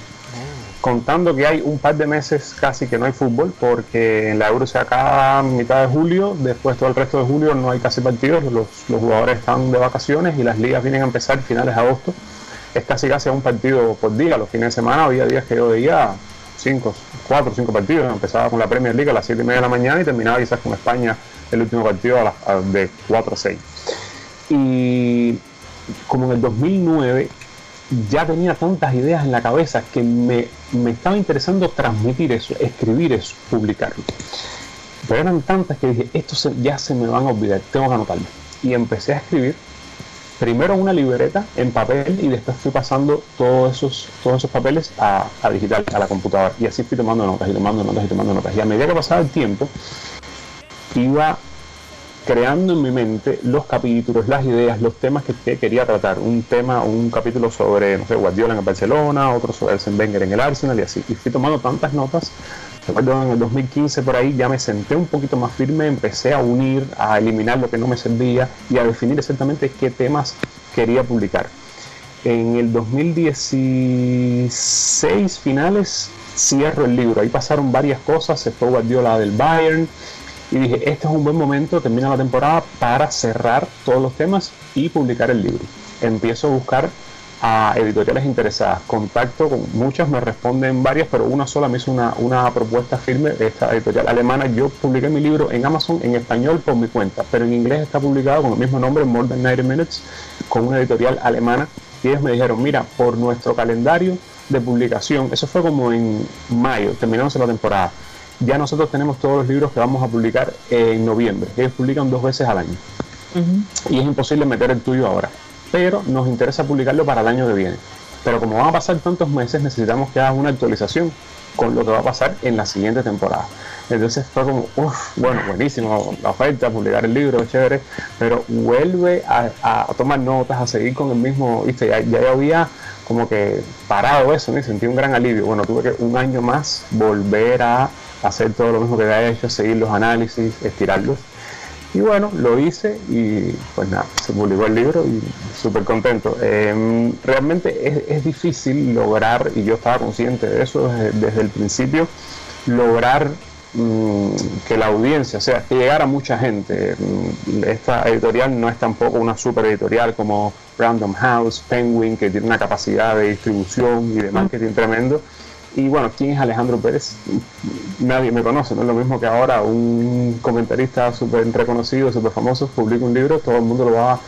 Contando que hay un par de meses casi que no hay fútbol, porque en la Euro se acaba mitad de julio, después todo el resto de julio no hay casi partidos, los, los jugadores están de vacaciones y las ligas vienen a empezar finales de agosto. Es casi casi un partido por día, los fines de semana había días que yo veía cinco, cuatro o cinco partidos. Empezaba con la Premier League a las 7 y media de la mañana y terminaba quizás con España el último partido a las, de 4 a 6. Y como en el 2009 ya tenía tantas ideas en la cabeza que me, me estaba interesando transmitir eso, escribir eso, publicarlo. Pero eran tantas que dije, esto ya se me van a olvidar, tengo que anotarlo. Y empecé a escribir primero una libreta en papel y después fui pasando todos esos, todos esos papeles a, digital, a la computadora. Y así fui tomando notas y tomando notas y tomando notas. Y a medida que pasaba el tiempo, iba creando en mi mente los capítulos, las ideas, los temas que, quería tratar. Un tema, un capítulo sobre, no sé, Guardiola en el Barcelona, otro sobre el Wenger en el Arsenal y así. Y fui tomando tantas notas Recuerdo en el 2015 por ahí ya me senté un poquito más firme, empecé a unir, a eliminar lo que no me servía y a definir exactamente qué temas quería publicar. En el 2016 finales cierro el libro, ahí pasaron varias cosas, se fue Guardiola del Bayern y dije, este es un buen momento, termina la temporada para cerrar todos los temas y publicar el libro. Empiezo a buscar a editoriales interesadas. Contacto con muchas, me responden varias, pero una sola me hizo una, una propuesta firme, esta editorial alemana. Yo publiqué mi libro en Amazon en español por mi cuenta, pero en inglés está publicado con el mismo nombre, More Than 90 Minutes, con una editorial alemana. Y ellos me dijeron, mira, por nuestro calendario de publicación, eso fue como en mayo, terminamos la temporada. Ya nosotros tenemos todos los libros que vamos a publicar en noviembre. Ellos publican dos veces al año. Y es imposible meter el tuyo ahora pero nos interesa publicarlo para el año que viene. Pero como van a pasar tantos meses, necesitamos que hagas una actualización con lo que va a pasar en la siguiente temporada. Entonces fue como, uff, bueno, buenísimo la oferta, publicar el libro, chévere, pero vuelve a, tomar notas, a seguir con el mismo, ¿viste? Ya, ya había como que parado eso, y sentí un gran alivio. Bueno, tuve que un año más volver a hacer todo lo mismo que había hecho, seguir los análisis, estirarlos. Y bueno, lo hice y pues nada, se publicó el libro y súper contento. Em, realmente es, es, difícil lograr, y yo estaba consciente de eso desde, desde el principio, lograr Mm, que la audiencia, o sea, que llegara mucha gente. Mm, esta editorial no es tampoco una super editorial como Random House, Penguin, que tiene una capacidad de distribución y de marketing tremendo. Y bueno, ¿quién es Alejandro Pérez? Nadie me conoce, no es lo mismo que ahora un comentarista súper reconocido, súper famoso, publica un libro, todo el mundo lo va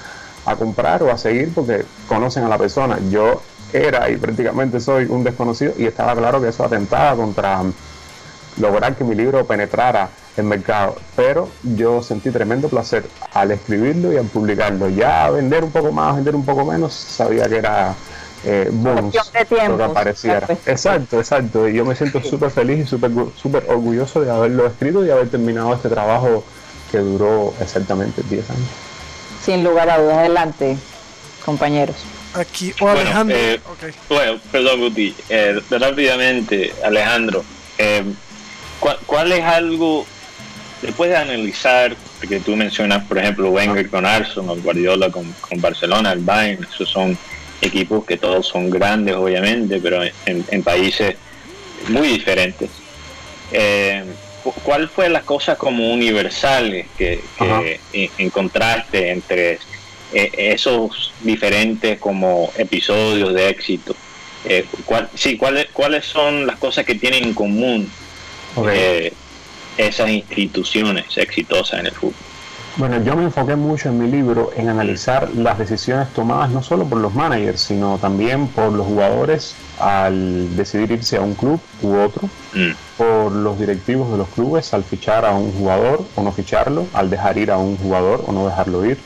a comprar o a seguir porque conocen a la persona. Yo era y prácticamente soy un desconocido y estaba claro que eso atentaba contra lograr que mi libro penetrara el mercado. Pero yo sentí tremendo placer al escribirlo y al publicarlo. Ya vender un poco más, vender un poco menos, sabía que era eh, bonus lo que apareciera. Exacto, exacto. Y yo me siento súper feliz y súper super orgulloso de haberlo escrito y haber terminado este trabajo que duró exactamente 10 años. Sin lugar a dudas, adelante, compañeros. Aquí, o Alejandro. Eh, bueno, perdón, Guti. Eh, rápidamente, Alejandro. Eh, ¿Cuál, es algo, después de analizar, porque tú mencionas, por ejemplo, Wenger con Arsenal, Guardiola con, Barcelona, el Bayern, esos son equipos que todos son grandes, obviamente, pero en, países muy diferentes. Eh, ¿Cuál fue las cosas como universales que, encontraste entre eh, esos diferentes como episodios de éxito? Eh, sí, ¿cuáles, ¿cuáles son las cosas que tienen en común eh, esas instituciones exitosas en el fútbol. Bueno, yo me enfoqué mucho en mi libro en analizar las decisiones tomadas no solo por los managers, sino también por los jugadores al decidir irse a un club u otro, mm. por los directivos de los clubes al fichar a un jugador o no ficharlo, al dejar ir a un jugador o no dejarlo ir,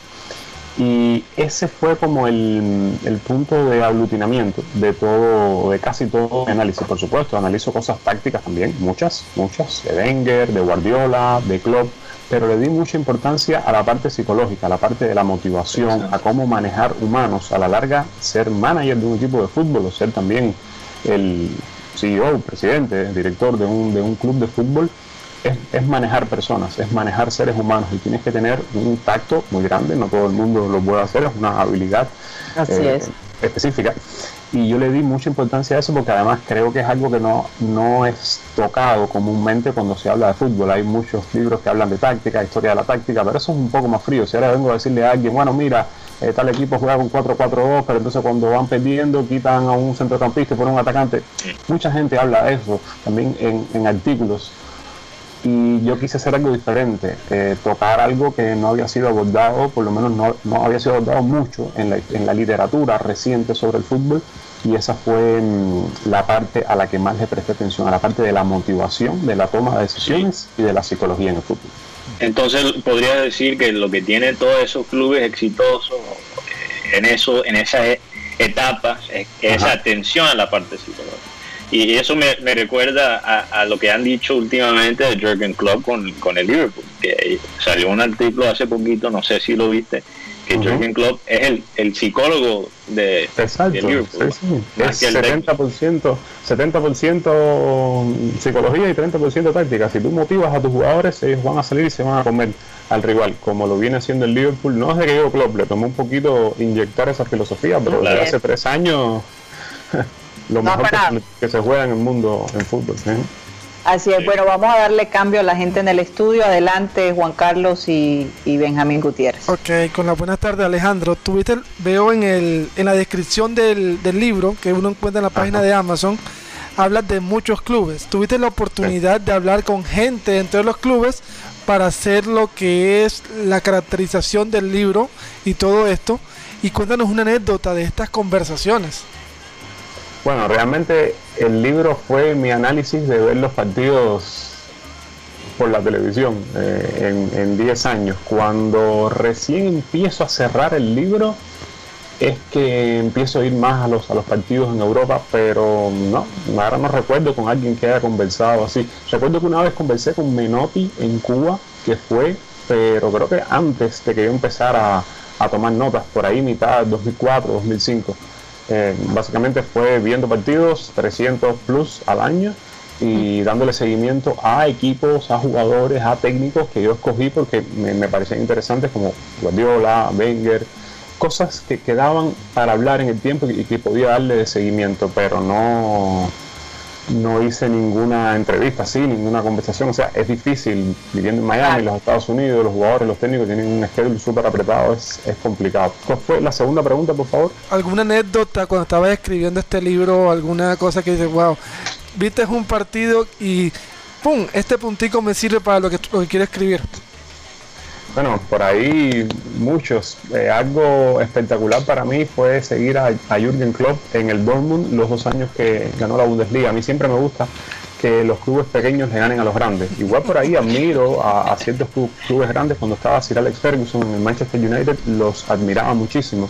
y ese fue como el, punto de aglutinamiento de todo, de casi todo mi análisis. Por supuesto, analizo cosas tácticas también, muchas, muchas, de Wenger, de Guardiola, de Klopp, pero le di mucha importancia a la parte psicológica, a la parte de la motivación, a cómo manejar humanos. A la larga, ser manager de un equipo de fútbol o ser también el CEO, presidente, director de un, de un club de fútbol, es, manejar personas, es manejar seres humanos y tienes que tener un tacto muy grande, no todo el mundo lo puede hacer, es una habilidad eh, específica. Y yo le di mucha importancia a eso porque además creo que es algo que no, no es tocado comúnmente cuando se habla de fútbol. Hay muchos libros que hablan de táctica, historia de la táctica, pero eso es un poco más frío. Si ahora vengo a decirle a alguien, bueno, mira, eh, tal equipo juega con 4-4-2, pero entonces cuando van perdiendo quitan a un centrocampista y ponen un atacante. Mucha gente habla de eso también en, en artículos y yo quise hacer algo diferente, eh, tocar algo que no había sido abordado, por lo menos no, no había sido abordado mucho en la, en la, literatura reciente sobre el fútbol y esa fue mm, la parte a la que más le presté atención, a la parte de la motivación, de la toma de decisiones y de la psicología en el fútbol. Entonces podría decir que lo que tiene todos esos clubes exitosos eh, en eso, en esas e, etapas, es esa atención a la parte psicológica. Y eso me, recuerda a, lo que han dicho últimamente de Jürgen Klopp con, con el Liverpool, que salió un artículo hace poquito, no sé si lo viste, que Jürgen Klopp es el, el psicólogo de, Liverpool. Es 70%, 70% psicología y 30% táctica. Si tú motivas a tus jugadores, ellos van a salir y se van a comer al rival, como lo viene haciendo el Liverpool. No es de que yo Klopp le tomó un poquito inyectar esa filosofía, pero desde hace tres años lo mejor que, se juega en el mundo en fútbol. Así es, bueno, vamos a darle cambio a la gente en el estudio. Adelante, Juan Carlos y, Benjamín Gutiérrez. Ok, con la buenas tardes, Alejandro. Tuviste, veo en, el, en la descripción del, libro que uno encuentra en la página de Amazon, hablas de muchos clubes. Tuviste la oportunidad de hablar con gente entre los clubes para hacer lo que es la caracterización del libro y todo esto. Y cuéntanos una anécdota de estas conversaciones. Bueno, realmente el libro fue mi análisis de ver los partidos por la televisión eh, en 10 años. Cuando recién empiezo a cerrar el libro es que empiezo a ir más a los, a los partidos en Europa, pero no, ahora no recuerdo con alguien que haya conversado así. Recuerdo que una vez conversé con Menotti en Cuba, que fue, pero creo que antes de que yo empezara a, a tomar notas, por ahí mitad 2004, 2005 Eh, básicamente fue viendo partidos 300 plus al año y dándole seguimiento a equipos, a jugadores, a técnicos que yo escogí porque me, me parecían interesantes como Guardiola, Wenger, cosas que quedaban para hablar en el tiempo y que podía darle de seguimiento, pero no, no hice ninguna entrevista así, ninguna conversación. O sea, es difícil viviendo en Miami, los Estados Unidos, los jugadores, los técnicos tienen un schedule súper apretado, es, es complicado. ¿Cuál fue la segunda pregunta, por favor? ¿Alguna anécdota cuando estabas escribiendo este libro, alguna cosa que dices, wow, viste un partido y ¡pum! Este puntico me sirve para lo que, lo que quiero escribir. Bueno, por ahí muchos. Eh, algo espectacular para mí fue seguir a, a Jürgen Klopp en el Dortmund los dos años que ganó la Bundesliga. A mí siempre me gusta que los clubes pequeños le ganen a los grandes. Igual por ahí admiro a, ciertos clubes grandes. Cuando estaba Sir Alex Ferguson en el Manchester United, los admiraba muchísimo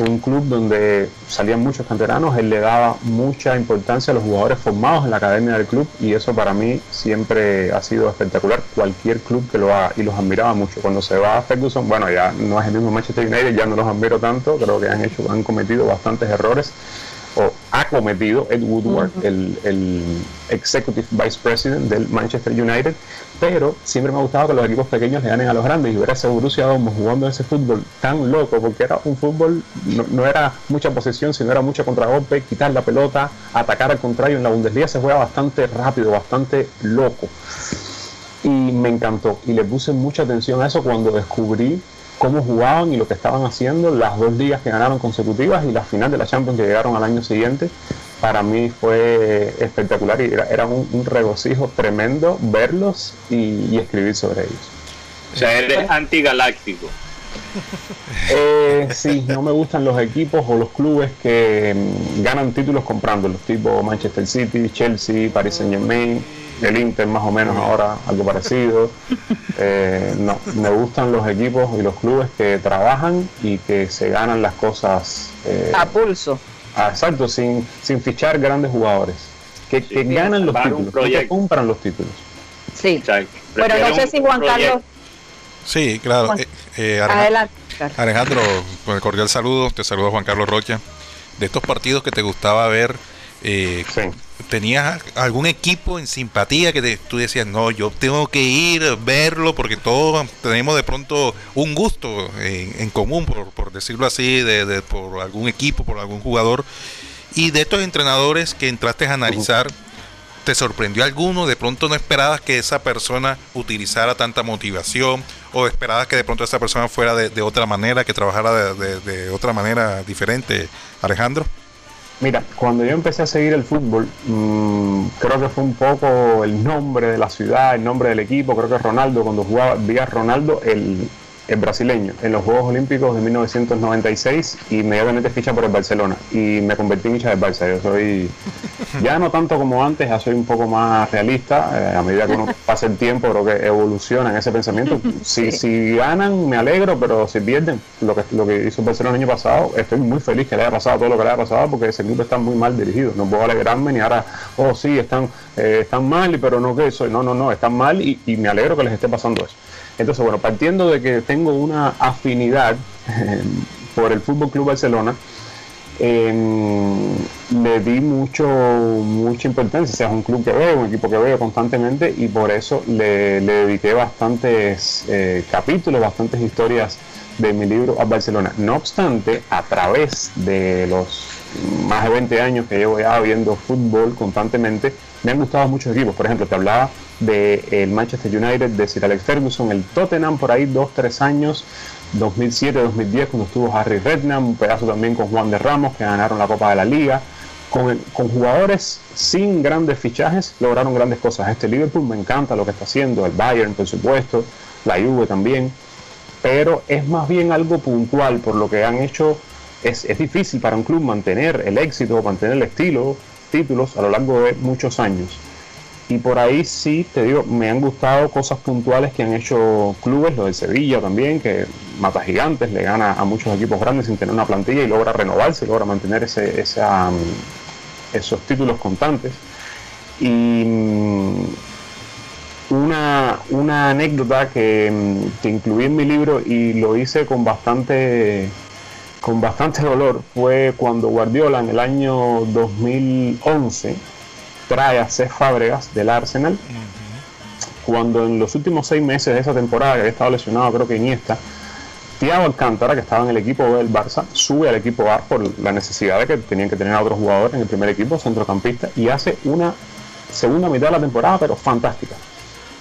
un club donde salían muchos canteranos, él le daba mucha importancia a los jugadores formados en la academia del club y eso para mí siempre ha sido espectacular, cualquier club que lo haga y los admiraba mucho. Cuando se va a Ferguson, bueno, ya no es el mismo Manchester United, ya no los admiro tanto, creo que han hecho, han cometido bastantes errores o ha cometido Ed Woodward, el, el, Executive Vice President del Manchester United, pero siempre me ha gustado que los equipos pequeños le ganen a los grandes y ver a ese Borussia Dortmund jugando ese fútbol tan loco, porque era un fútbol, no, no, era mucha posesión, sino era mucho contragolpe, quitar la pelota, atacar al contrario. En la Bundesliga se juega bastante rápido, bastante loco. Y me encantó y le puse mucha atención a eso cuando descubrí cómo jugaban y lo que estaban haciendo, las dos ligas que ganaron consecutivas y la final de la Champions que llegaron al año siguiente, para mí fue espectacular y era, era un, un, regocijo tremendo verlos y, y, escribir sobre ellos. O sea, eres antigaláctico. Eh, sí, no me gustan los equipos o los clubes que mm, ganan títulos comprándolos, tipo Manchester City, Chelsea, Paris Saint Germain, el Inter más o menos ahora algo parecido. Eh, no, me gustan los equipos y los clubes que trabajan y que se ganan las cosas eh, a pulso. Ah, exacto, sin, sin fichar grandes jugadores. Que, que ganan los títulos, que compran los títulos. Sí. Pero no sé si Juan Carlos. Sí, claro. Juan... Eh, eh, Adelante. Alejandro, con el cordial saludo, te saluda Juan Carlos Rocha. De estos partidos que te gustaba ver, eh, sí. ¿Tenías algún equipo en simpatía que te, tú decías, no, yo tengo que ir, verlo, porque todos tenemos de pronto un gusto en, en común, por, por, decirlo así, de, de, por algún equipo, por algún jugador? Y de estos entrenadores que entraste a analizar, uh -huh. ¿te sorprendió alguno? ¿De pronto no esperabas que esa persona utilizara tanta motivación? ¿O esperabas que de pronto esa persona fuera de, de otra manera, que trabajara de, de otra manera diferente, Alejandro? Mira, cuando yo empecé a seguir el fútbol, mmm, creo que fue un poco el nombre de la ciudad, el nombre del equipo. Creo que Ronaldo, cuando jugaba, vi a Ronaldo, el, el brasileño, en los Juegos Olímpicos de 1996, inmediatamente ficha por el Barcelona y me convertí en hincha del Barça. Yo soy, ya no tanto como antes, ya soy un poco más realista. Eh, a medida que uno pasa el tiempo, creo que evoluciona en ese pensamiento. Si, si ganan, me alegro, pero si pierden, lo que, lo que hizo el Barcelona el año pasado, estoy muy feliz que le haya pasado todo lo que le haya pasado porque ese grupo está muy mal dirigido. No puedo alegrarme ni ahora, oh sí, están, eh, están mal, pero no que soy. No, no, no, están mal y, y me alegro que les esté pasando eso. Entonces, bueno, partiendo de que tengo una afinidad eh, por el Fútbol Club Barcelona, eh, le di mucho, mucha importancia. O sea, es un club que veo, un equipo que veo constantemente y por eso le, le dediqué bastantes eh, capítulos, bastantes historias de mi libro a Barcelona. No obstante, a través de los más de 20 años que llevo ya viendo fútbol constantemente, me han gustado muchos equipos. Por ejemplo, te hablaba del de Manchester United, de Sir Alex Ferguson, el Tottenham por ahí dos, tres años, 2007-2010 cuando estuvo Harry Redknapp, un pedazo también con Juan de Ramos que ganaron la Copa de la Liga. Con, con, jugadores sin grandes fichajes lograron grandes cosas. Este Liverpool me encanta lo que está haciendo, el Bayern por supuesto, la Juve también, pero es más bien algo puntual por lo que han hecho. Es, es difícil para un club mantener el éxito, mantener el estilo, títulos a lo largo de muchos años. Y por ahí sí, te digo, me han gustado cosas puntuales que han hecho clubes, lo de Sevilla también, que mata gigantes, le gana a muchos equipos grandes sin tener una plantilla y logra renovarse, logra mantener ese, esa, esos títulos constantes. Y una, una anécdota que, que incluí en mi libro y lo hice con bastante con bastante dolor fue cuando Guardiola en el año 2011 trae a Cesc Fábregas del Arsenal. Cuando en los últimos seis meses de esa temporada, que había estado lesionado, creo que Iniesta, Thiago Alcántara, que estaba en el equipo B del Barça, sube al equipo A por la necesidad de que tenían que tener a otros jugadores en el primer equipo, centrocampista, y hace una segunda mitad de la temporada, pero fantástica.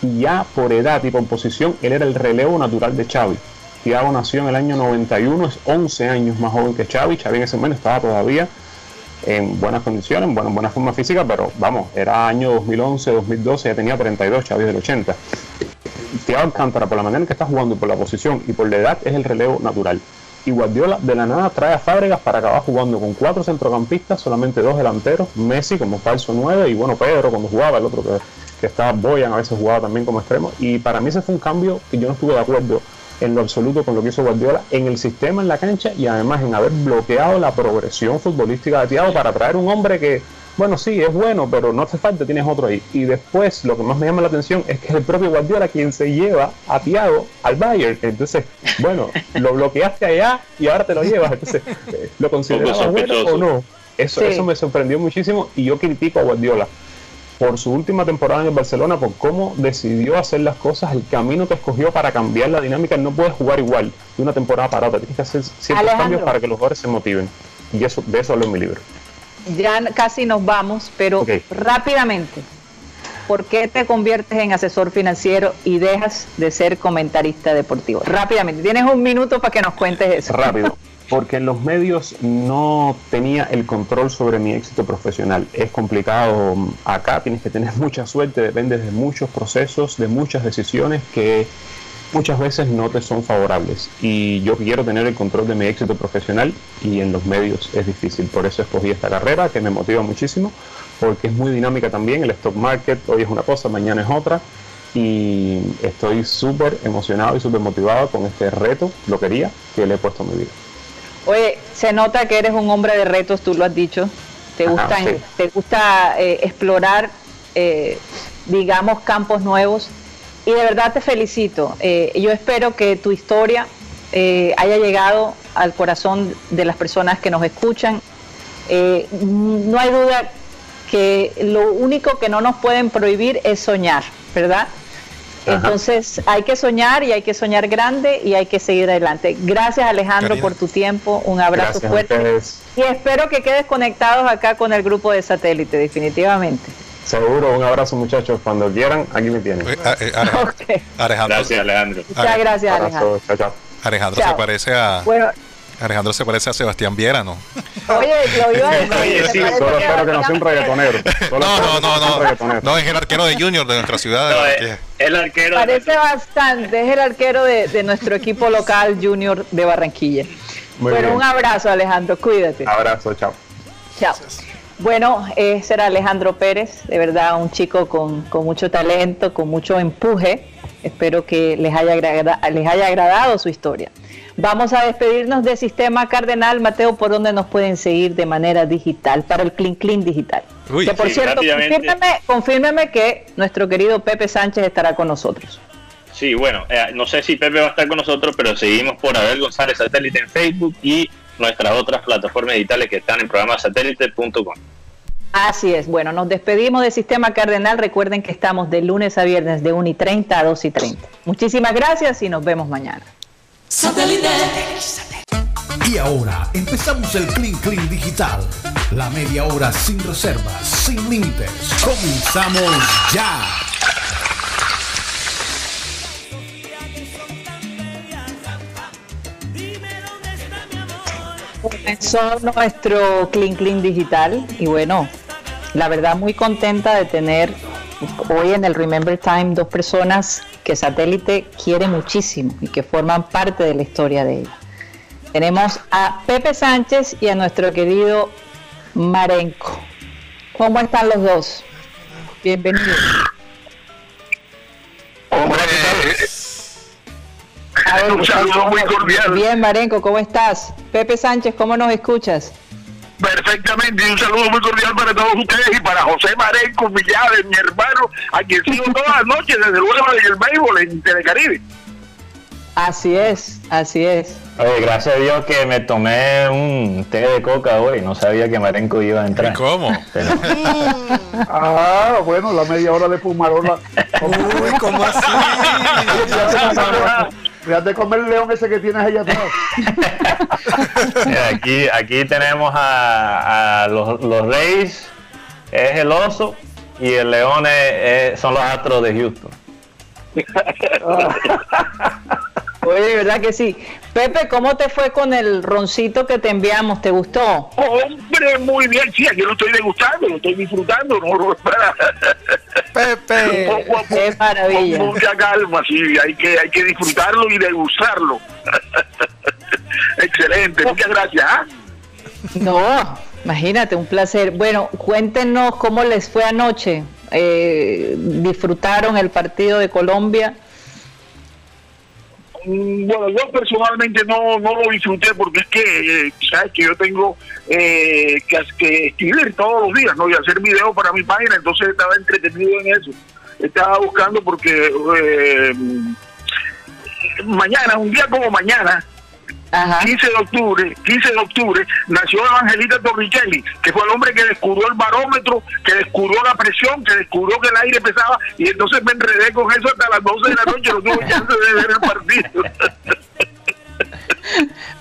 Y ya por edad y por posición, él era el relevo natural de Xavi. Thiago nació en el año 91, es 11 años más joven que Xavi. Xavi en ese momento estaba todavía en buenas condiciones, en buena, buena forma física, pero vamos, era año 2011, 2012, ya tenía 32, Xavi del 80. Thiago Alcántara, por la manera en que está jugando por la posición y por la edad, es el relevo natural. Y Guardiola de la nada trae a Fábregas para acabar jugando con cuatro centrocampistas, solamente dos delanteros, Messi como falso 9 y bueno, Pedro cuando jugaba, el otro que, que estaba Boyan, a veces jugaba también como extremo. Y para mí ese fue un cambio que yo no estuve de acuerdo en lo absoluto con lo que hizo Guardiola en el sistema, en la cancha y además en haber bloqueado la progresión futbolística de Thiago para traer un hombre que, bueno, sí, es bueno, pero no hace falta, tienes otro ahí. Y después lo que más me llama la atención es que es el propio Guardiola quien se lleva a Thiago al Bayern. Entonces, bueno, lo bloqueaste allá y ahora te lo llevas. Entonces, ¿lo considerabas bueno o no? Eso, Sí. eso me sorprendió muchísimo y yo critico a Guardiola por su última temporada en el Barcelona, por cómo decidió hacer las cosas, el camino que escogió para cambiar la dinámica. No puedes jugar igual de una temporada para otra, tienes que hacer ciertos Alejandro. cambios para que los jugadores se motiven. Y eso, de eso hablo en mi libro. Ya casi nos vamos, pero rápidamente, ¿por qué te conviertes en asesor financiero y dejas de ser comentarista deportivo? Rápidamente, tienes un minuto para que nos cuentes eso. Rápido. Porque en los medios no tenía el control sobre mi éxito profesional. Es complicado acá, tienes que tener mucha suerte, depende de muchos procesos, de muchas decisiones que muchas veces no te son favorables. Y yo quiero tener el control de mi éxito profesional y en los medios es difícil. Por eso escogí esta carrera que me motiva muchísimo, porque es muy dinámica también. El stock market hoy es una cosa, mañana es otra. Y estoy súper emocionado y súper motivado con este reto, lo quería, que le he puesto a mi vida. Oye, se nota que eres un hombre de retos, tú lo has dicho. Te Ajá, gusta, sí. te gusta eh, explorar, eh, digamos, campos nuevos. Y de verdad te felicito. Eh, yo espero que tu historia eh, haya llegado al corazón de las personas que nos escuchan. Eh, no hay duda que lo único que no nos pueden prohibir es soñar, ¿verdad? Ajá. Entonces hay que soñar y hay que soñar grande y hay que seguir adelante. Gracias Alejandro Karina. por tu tiempo, un abrazo Gracias fuerte y espero que quedes conectados acá con el grupo de satélite, definitivamente. Seguro, un abrazo muchachos. Cuando quieran, aquí me tienen. Eh, eh, Alejandro, Ok, Alejandro, Gracias, Alejandro. muchas gracias Alejandro. Chao, chao. Alejandro se Chao. parece a Bueno, Alejandro se parece a Sebastián Viera, ¿no? oye, lo iba a decir. Oye, ¿te sí, Solo espero que no sea un reggaetonero. Solo No, no, no, no. No, es el arquero de Junior de nuestra ciudad. No, de es Barranquilla. el arquero. Parece bastante, es el arquero de, de nuestro equipo local junior de Barranquilla. Muy bueno, bien. un abrazo Alejandro, cuídate. Abrazo, chao. Chao. Bueno, ese era Alejandro Pérez, de verdad un chico con, con mucho talento, con mucho empuje. Espero que les haya, agrada- les haya agradado su historia. Vamos a despedirnos de Sistema Cardenal. Mateo, ¿por dónde nos pueden seguir de manera digital para el Clean Clean Digital? Uy. que por Sí, cierto, confírmeme que nuestro querido Pepe Sánchez estará con nosotros. Sí, bueno, eh, no sé si Pepe va a estar con nosotros, pero seguimos por Abel González Satélite en Facebook y nuestras otras plataformas digitales que están en programasatélite.com. Así es. Bueno, nos despedimos de Sistema Cardenal. Recuerden que estamos de lunes a viernes de 1 y 30 a 2 y 30. Muchísimas gracias y nos vemos mañana. Y ahora empezamos el Clean Clean Digital. La media hora sin reservas, sin límites. Comenzamos ya. Comenzó nuestro Clean Clean Digital y bueno, la verdad muy contenta de tener hoy en el Remember Time dos personas que Satélite quiere muchísimo y que forman parte de la historia de ella. Tenemos a Pepe Sánchez y a nuestro querido Marenco. ¿Cómo están los dos? Bienvenidos. A ver, Un saludo muy cordial. Bien, Marenco, ¿cómo estás? Pepe Sánchez, ¿cómo nos escuchas? Perfectamente, y un saludo muy cordial para todos ustedes y para José Marenco Villares, mi hermano, a quien sigo todas las noches desde luego en el béisbol en Telecaribe. Así es, así es. Oye, gracias a Dios que me tomé un té de coca hoy. No sabía que Marenco iba a entrar. ¿Cómo? Pero- Ah, bueno, la media hora de fumarola. Uy, ¿cómo así? Fíjate de comer el león ese que tienes allá atrás. Aquí, aquí tenemos a, a los, los Reyes, es el oso, y el león es- es- son los astros de Houston. Oye, ¿verdad que sí? Pepe, ¿cómo te fue con el roncito que te enviamos? ¿Te gustó? Hombre, muy bien, sí, aquí lo estoy degustando, lo estoy disfrutando, no, Pepe. poco a poco, Qué maravilla. con mucha calma, sí, hay que, hay que disfrutarlo y degustarlo. Excelente, muchas gracias. ¿ah? No, imagínate, un placer. Bueno, cuéntenos cómo les fue anoche. Eh, ¿Disfrutaron el partido de Colombia? Bueno, yo personalmente no, no lo disfruté porque es que, eh, sabes que yo tengo eh, que, que escribir todos los días, ¿no? Y hacer videos para mi página, entonces estaba entretenido en eso. Estaba buscando porque eh, mañana, un día como mañana, 15 de octubre, 15 de octubre, nació Evangelita Torricelli, que fue el hombre que descubrió el barómetro, que descubrió la presión, que descubrió que el aire pesaba, y entonces me enredé con eso hasta las 12 de la noche, no tuve chance de ver el partido.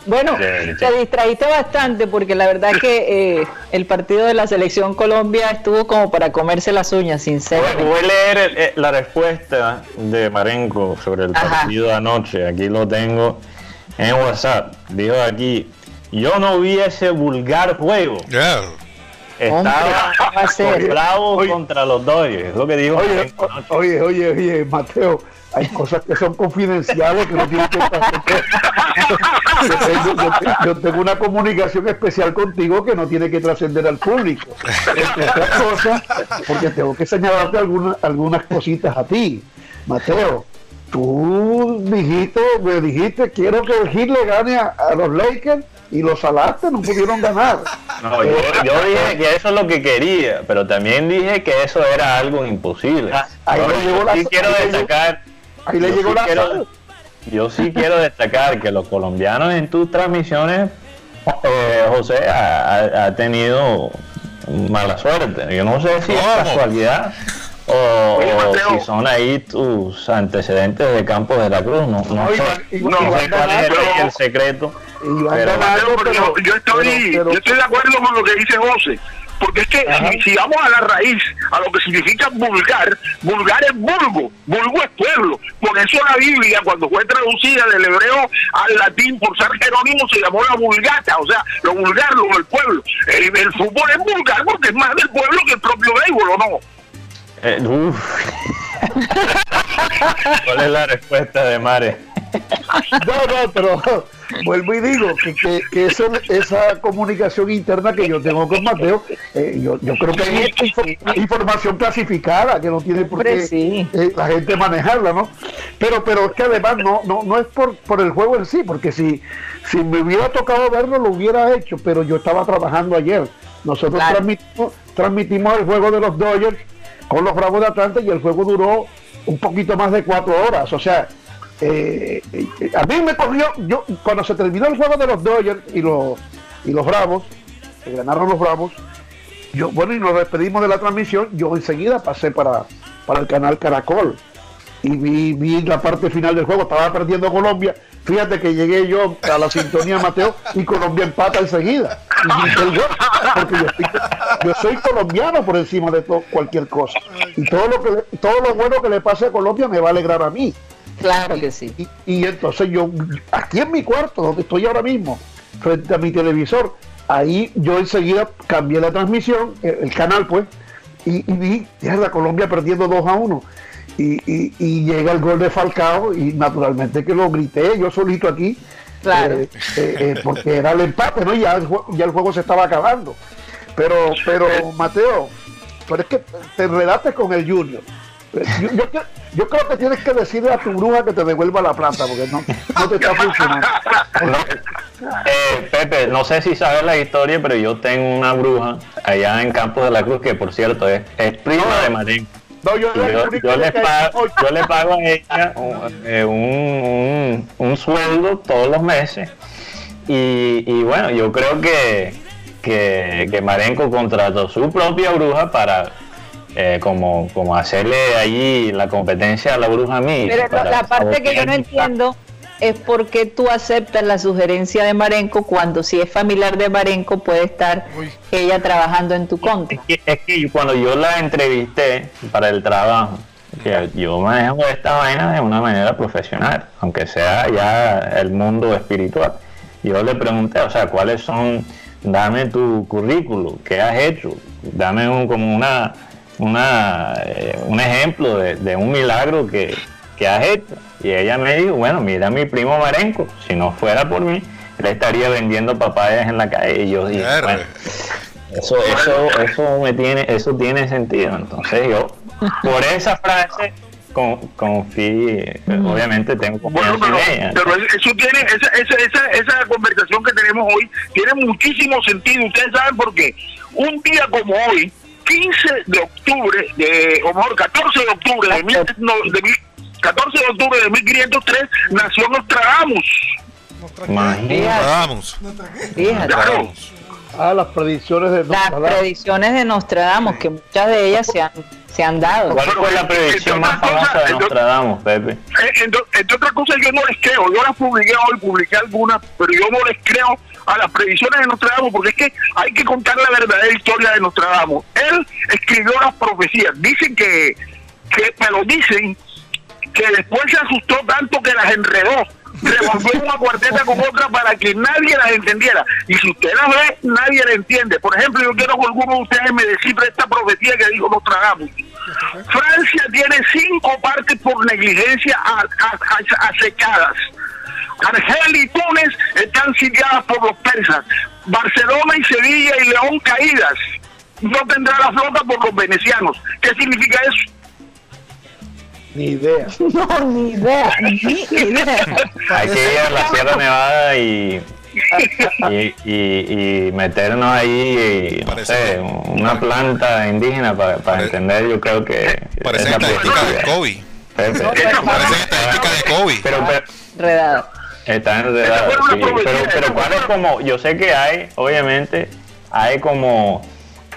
Bueno, te distraíste bastante porque la verdad que eh, el partido de la selección Colombia estuvo como para comerse las uñas, sinceramente. voy a leer el- eh, la respuesta de Marenco sobre el Ajá. partido de anoche. Aquí lo tengo en WhatsApp. Dijo aquí, yo no vi ese vulgar juego. Hombre, Estaba bravo contra los Dodgers. Es lo que dijo Oye, oye, oye, oye, Mateo, hay cosas que son confidenciales que no tienen que trascender. yo, tengo, yo te- yo tengo una comunicación especial contigo que no tiene que trascender al público. Entre otras cosas, porque tengo que señalarte algunas, algunas cositas a ti. Mateo, tú dijiste, me dijiste, quiero que el Heat le gane a, a los Lakers y los salaste, no pudieron ganar. No, yo, yo dije que eso es lo que quería, pero también dije que eso era algo imposible. ahí Yo le llegó la- sí quiero ahí destacar. ahí le llegó sí la quiero-. Yo sí quiero destacar que los colombianos en tus transmisiones, eh, José, ha, tenido mala suerte. Yo no sé si es casualidad o, Oye, o Mateo. si son ahí tus antecedentes de Campos de la Cruz. No, no No, sé, no sé cuál es el, el secreto. Pero- Mateo, pero yo, yo estoy, pero- pero- yo estoy de acuerdo con lo que dice José. Porque es que si, si vamos a la raíz, a lo que significa vulgar, vulgar es vulgo, vulgo es pueblo. Por eso la Biblia, cuando fue traducida del hebreo al latín por San Jerónimo, se llamó la vulgata, o sea, lo vulgar, lo del pueblo. El, el fútbol es vulgar porque es más del pueblo que el propio béisbol, ¿o no? Eh, uf. ¿Cuál es la respuesta de Mare? No, no, pero vuelvo y digo que, que, que eso- esa comunicación interna que yo tengo con Mateo, eh, yo, yo creo que hay info- información clasificada que no tiene por qué sí. eh, la gente manejarla, ¿no? Pero, pero es que además no, no, no es por, por el juego en sí, porque si, si me hubiera tocado verlo lo hubiera hecho, pero yo estaba trabajando ayer. Nosotros Claro. transmitimos, transmitimos el juego de los Dodgers con los Bravos de Atlanta y el juego duró un poquito más de cuatro horas. O sea, eh, eh, a mí me corrió, yo cuando se terminó el juego de los Dodgers y los, y los Bravos, que ganaron los Bravos, yo, bueno, y nos despedimos de la transmisión, yo enseguida pasé para, para el canal Caracol y vi, vi la parte final del juego, estaba perdiendo Colombia, fíjate que llegué yo a la sintonía Mateo y Colombia empata enseguida. Y gol, porque yo, estoy- yo soy colombiano por encima de to- cualquier cosa. Y todo lo que todo lo bueno que le pase a Colombia me va a alegrar a mí. Claro que sí. Y, y entonces yo, aquí en mi cuarto, donde estoy ahora mismo, frente a mi televisor, ahí yo enseguida cambié la transmisión, el, el canal pues, y, y vi, la Colombia perdiendo 2 a 1. Y, y- y llega el gol de Falcao y naturalmente que lo grité yo solito aquí, Claro. eh, eh, eh, porque era el empate, ¿no? Y ya el, ya el juego se estaba acabando. Pero, pero Mateo, pero es que te enredaste con el Junior. Yo, yo, creo- yo creo que tienes que decirle a tu bruja que te devuelva la plata porque no, no te está funcionando. Eh, Pepe, no sé si sabes la historia, pero yo tengo una bruja allá en Campos de la Cruz que, por cierto, es, es prima de Marenco. No, yo, yo, yo le pago, yo le pago a ella eh, un, un, un sueldo todos los meses y, y bueno, yo creo que, que, que Marenco contrató su propia bruja para eh, como, como hacerle ahí la competencia a la bruja mí. Pero la parte que yo no entiendo es por qué tú aceptas la sugerencia de Marenco cuando si es familiar de Marenco puede estar ella trabajando en tu contra. Es que, es que cuando yo la entrevisté para el trabajo, que yo manejo esta vaina de una manera profesional, aunque sea ya el mundo espiritual. Yo le pregunté, o sea, ¿cuáles son? Dame tu currículum, ¿qué has hecho? Dame un, como una, una, eh, un ejemplo de, de un milagro que, que has hecho. Y ella me dijo, bueno, mira a mi primo Marenco, si no fuera por mí, él estaría vendiendo papayas en la calle. Y yo dije, bueno, eso, eso, eso me tiene, eso tiene sentido. Entonces yo, por esa frase, con, confío, obviamente tengo confianza Bueno, pero, en ella. pero eso tiene, esa, esa, esa, esa conversación que tenemos hoy tiene muchísimo sentido. Ustedes saben por qué. Un día como hoy, 15 de octubre, de, o mejor, 14 de octubre de, mil, no, de mil- 14 de octubre de 1503, nació Nostradamus. Fíjate. Claro. Ah, las predicciones de Las predicciones de Nostradamus, que muchas de ellas se han, se han dado. ¿Cuál fue la predicción más famosa de Nostradamus, Pepe? Eh, Entre, entre otras cosas, yo no les creo. Yo las publiqué hoy, publiqué algunas, pero yo no les creo a las predicciones de Nostradamus, porque es que hay que contar la verdadera historia de Nostradamus. Él escribió las profecías. Dicen que, que pero dicen que después se asustó tanto que las enredó. Revolvió una cuarteta con otra para que nadie las entendiera. Y si usted las ve, nadie la entiende. Por ejemplo, yo quiero que alguno de ustedes me descifre esta profecía que dijo Nostradamus. Francia tiene cinco partes por negligencia acechadas. Argel y Túnez están sitiadas por los persas. Barcelona y Sevilla y León caídas. No tendrá la flota por los venecianos. ¿Qué significa eso? Ni idea. No, ni idea, ni idea. Hay que ir a la Sierra Nevada y, y, y- y meternos ahí, no sé, una planta indígena para, para entender, yo creo que... Parece esa estadística de. COVID. Pepe. Parece estadística de COVID. Pero, pero Enredado. está enredado, sí. Pero, pero cuál es como, yo sé que hay, obviamente, hay como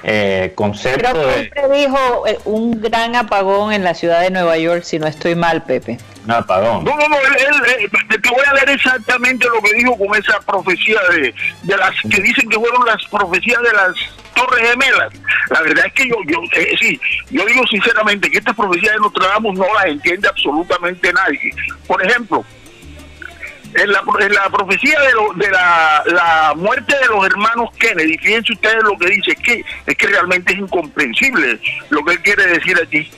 eh, concepto Creo que de él predijo eh, un gran apagón en la ciudad de Nueva York, si no estoy mal, Pepe. un apagón. No, no, no, él, él, eh, te voy a leer exactamente lo que dijo con esa profecía de, de las que dicen que fueron las profecías de las Torres Gemelas. La verdad es que yo, yo eh, sí, yo digo sinceramente que estas profecías de Nostradamus no las entiende absolutamente nadie. Por ejemplo, en la, en la profecía de, de la, la muerte de los hermanos Kennedy, fíjense ustedes lo que dice, es que, es que realmente es incomprensible lo que él quiere decir aquí.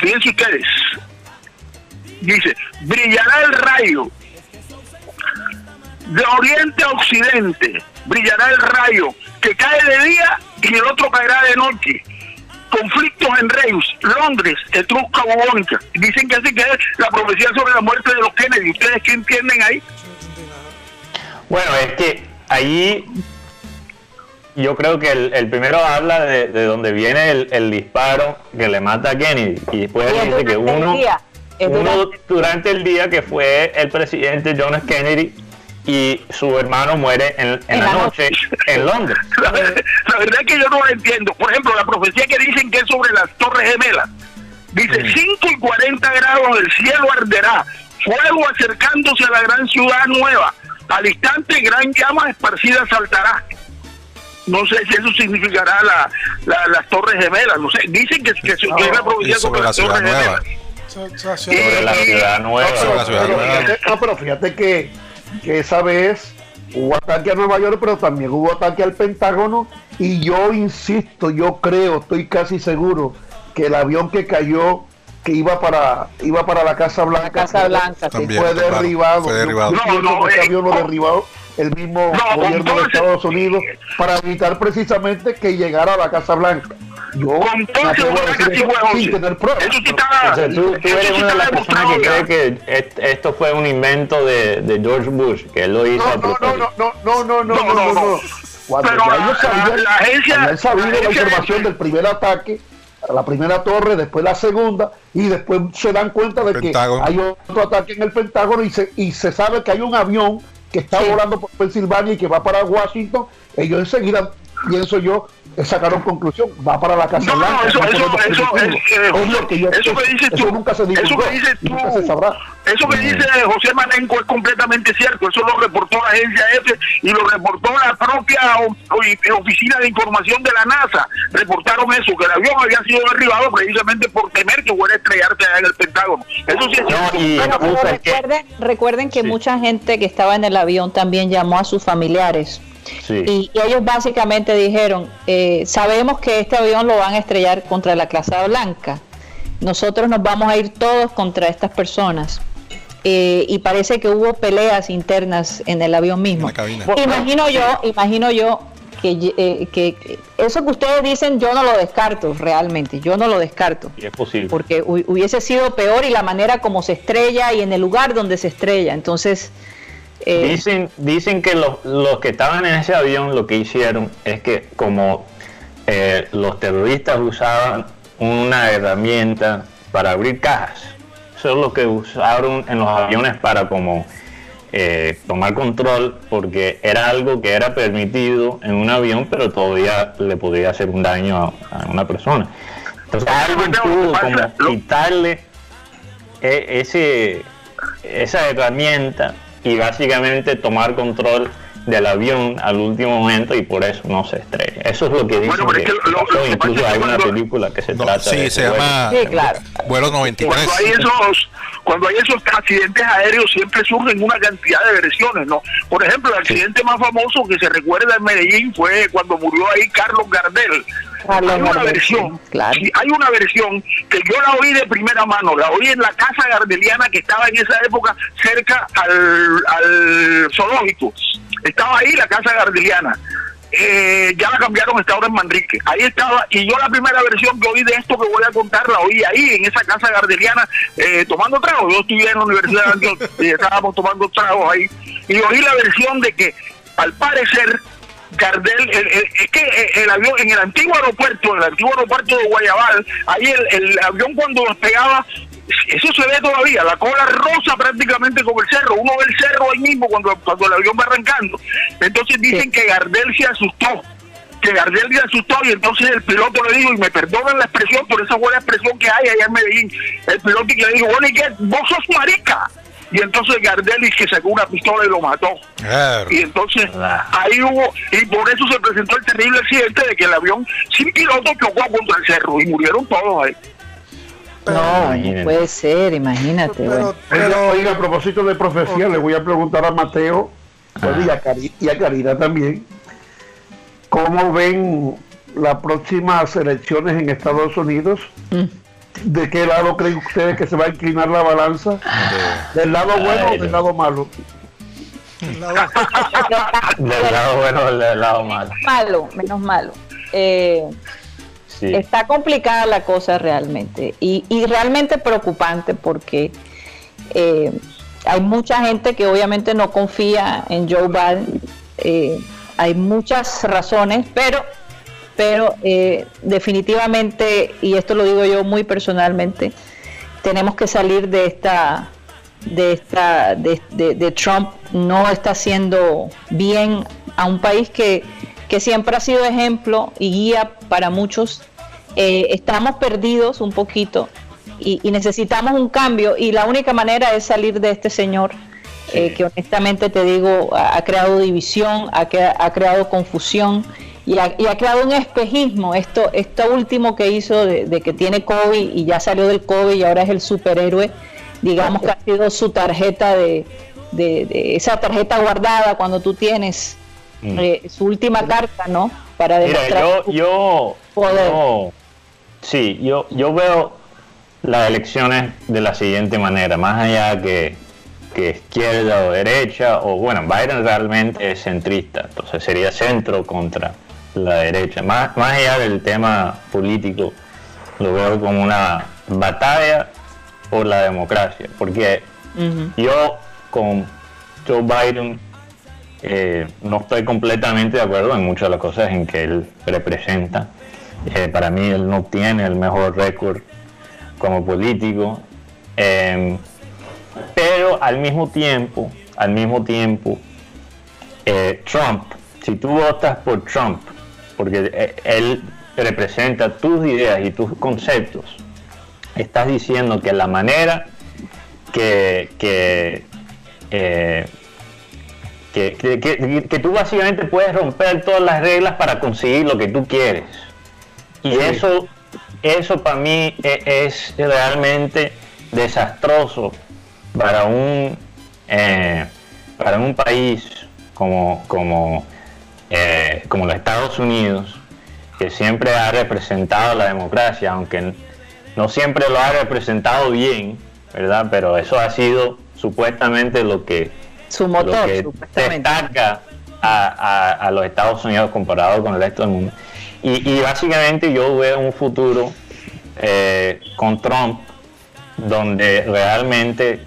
Fíjense ustedes, dice, brillará el rayo de oriente a occidente, brillará el rayo que cae de día y el otro caerá de noche. Conflictos en Reus, Londres, Etrusca, Bubónica. Dicen que así que es la profecía sobre la muerte de los Kennedy. ¿Ustedes qué entienden ahí? Bueno, es que ahí yo creo que el, el primero habla de, de donde viene el, el disparo que le mata a Kennedy y después dice que durante uno, es uno durante- durante el día que fue el presidente John F. Kennedy y su hermano muere en, en la noche en Londres. La, ver- la verdad es que yo no la entiendo. Por ejemplo, la profecía que dicen que es sobre las Torres Gemelas. Dice, 5 y 40 grados el cielo arderá, fuego acercándose a la gran ciudad nueva. Al instante gran llama esparcida saltará. No sé si eso significará la, la- las Torres Gemelas. No sé, dicen que, que, que es la profecía sobre la ciudad Torres nueva. Gemelas. Sobre la ciudad nueva. Sobre la ciudad nueva. ah, pero fíjate que, que esa vez hubo ataque a Nueva York, pero también hubo ataque al Pentágono. Y yo insisto, yo creo, estoy casi seguro que el avión que cayó, que iba para iba para la Casa Blanca, Casa Blanca, sí. También, fue claro, derribado. fue derribado. yo No, no, ese eh, avión lo con- derribó el mismo No, gobierno de entonces- Estados Unidos para evitar precisamente que llegara a la Casa Blanca. Yo a decir que sí eso fue, sin José. tener pruebas. Eso sí pero- está, O sea, tú, tú eso eres sí una de está las personas que demostrado cree que est- esto fue un invento de, de George Bush, que él lo hizo No, a no, no, propósito. no, no, no, no, no, no, no. Cuando Pero ya la- ellos sabían, la- agencia- cuando él sabía la de la información del primer ataque, la primera torre, después la segunda, y después se dan cuenta de Pentágono. que hay otro ataque en el Pentágono y se, y se sabe que hay un avión que está volando por Pensilvania y que va para Washington. Ellos enseguida, pienso yo, sacaron conclusión, va para la Casa No, no, Blanca. eso, eso, eso, es, eh, Obvio que yo- eso que dices eso tú, nunca se eso divulgó, que dices tú, nunca se sabrá. eso que dice José Manenco es completamente cierto, eso lo reportó la agencia F y lo reportó la propia oficina de información de la NASA, reportaron eso, que el avión había sido derribado precisamente por temer que fuera a estrellarse allá en el Pentágono, eso sí es cierto. Bueno, pero recuerden, recuerden que mucha gente que estaba en el avión también llamó a sus familiares. Y, y ellos básicamente dijeron, eh, sabemos que este avión lo van a estrellar contra la Casa Blanca. Nosotros nos vamos a ir todos contra estas personas. Eh, y parece que hubo peleas internas en el avión mismo. Imagino yo, imagino yo que, eh, que eso que ustedes dicen yo no lo descarto realmente, yo no lo descarto Y es posible. porque hu- hubiese sido peor y la manera como se estrella y en el lugar donde se estrella. Entonces, eh, Dicen, dicen que los, los que estaban en ese avión lo que hicieron es que como eh, los terroristas usaban una herramienta para abrir cajas, eso es lo que usaron en los aviones para como eh, tomar control porque era algo que era permitido en un avión pero todavía le podía hacer un daño a, a una persona. Entonces alguien pudo como quitarle ese, esa herramienta y básicamente tomar control del avión al último momento y por eso no se estrella. Eso es lo que dicen que pasó, incluso hay una película que se trata de Sí, ese se vuelo. llama Vuelo 93. Cuando hay esos, cuando hay esos accidentes aéreos siempre surgen una cantidad de versiones, ¿no? Por ejemplo, el accidente más famoso que se recuerda en Medellín fue cuando murió ahí Carlos Gardel. Carlos hay una Gardel, versión, claro. sí, hay una versión que yo la oí de primera mano, la oí en la casa gardeliana que estaba en esa época cerca al, al zoológico. Estaba ahí la casa gardeliana. Eh, ya la cambiaron, está ahora en Manrique. Ahí estaba, y yo la primera versión que oí de esto que voy a contar la oí ahí, en esa casa gardeliana, eh, tomando tragos. Yo estudié en la Universidad de Antioquia y estábamos tomando tragos ahí. Y oí la versión de que, al parecer, Gardel, el- el- es que el avión, en el antiguo aeropuerto, en el antiguo aeropuerto de Guayabal, ahí el, el avión cuando despegaba, eso se ve todavía, la cola rosa prácticamente como el cerro, uno ve el cerro ahí mismo cuando, cuando el avión va arrancando. Entonces dicen que Gardel se asustó, que Gardel se asustó y entonces el piloto le dijo, y me perdonan la expresión, por esa buena expresión que hay allá en Medellín, el piloto que le dijo, bueno, ¿y qué? ¿Vos sos marica? Y entonces Gardel dice que sacó una pistola y lo mató. Y entonces ahí hubo, y por eso se presentó el terrible accidente de que el avión sin piloto chocó contra el cerro y murieron todos ahí. no, no puede ser, imagínate. bueno. Oiga, oiga, a propósito de profecía, le voy a preguntar a Mateo bueno, y, a Cari- y a Karina también, ¿cómo ven las próximas elecciones en Estados Unidos? ¿De qué lado creen ustedes que se va a inclinar la balanza? ¿Del lado bueno o del lado malo? Del lado bueno o del lado malo. malo, menos malo. Eh, Sí. Está complicada la cosa realmente y, y realmente preocupante porque eh, hay mucha gente que obviamente no confía en Joe Biden. Eh, hay muchas razones, pero, pero eh, definitivamente, y esto lo digo yo muy personalmente, tenemos que salir de esta de esta de, de- de Trump no está haciendo bien a un país que, que siempre ha sido ejemplo y guía para muchos. Eh, estamos perdidos un poquito y, y necesitamos un cambio y la única manera es salir de este señor eh, que honestamente te digo ha, ha creado división ha creado confusión y ha, y ha creado un espejismo esto esto último que hizo de, de que tiene COVID y ya salió del COVID y ahora es el superhéroe digamos que ha sido su tarjeta de, de- de esa tarjeta guardada cuando tú tienes Mm. eh, su última carta no para Mira, demostrar yo, tu yo, poder. yo- sí, yo, yo veo las elecciones de la siguiente manera, más allá que, que izquierda o derecha, o bueno, Biden realmente es centrista, entonces sería centro contra la derecha. Más, más allá del tema político, lo veo como una batalla por la democracia, porque yo con Joe Biden eh, no estoy completamente de acuerdo en muchas de las cosas en que él representa, Eh, para mí él no tiene el mejor récord como político. Em, pero al mismo tiempo, al mismo tiempo, eh, Trump, si tú votas por Trump, porque eh, él representa tus ideas y tus conceptos, estás diciendo que la manera que, que, eh, que, que- que tú básicamente puedes romper todas las reglas para conseguir lo que tú quieres. Y eso, eso para mí e- es realmente desastroso para un, eh, para un país como, como, eh, como los Estados Unidos, que siempre ha representado la democracia, aunque no siempre lo ha representado bien, ¿verdad? Pero eso ha sido supuestamente lo que, Su lo que destaca a, a- a los Estados Unidos comparado con el resto del mundo. Y, y básicamente yo veo un futuro eh, con Trump donde realmente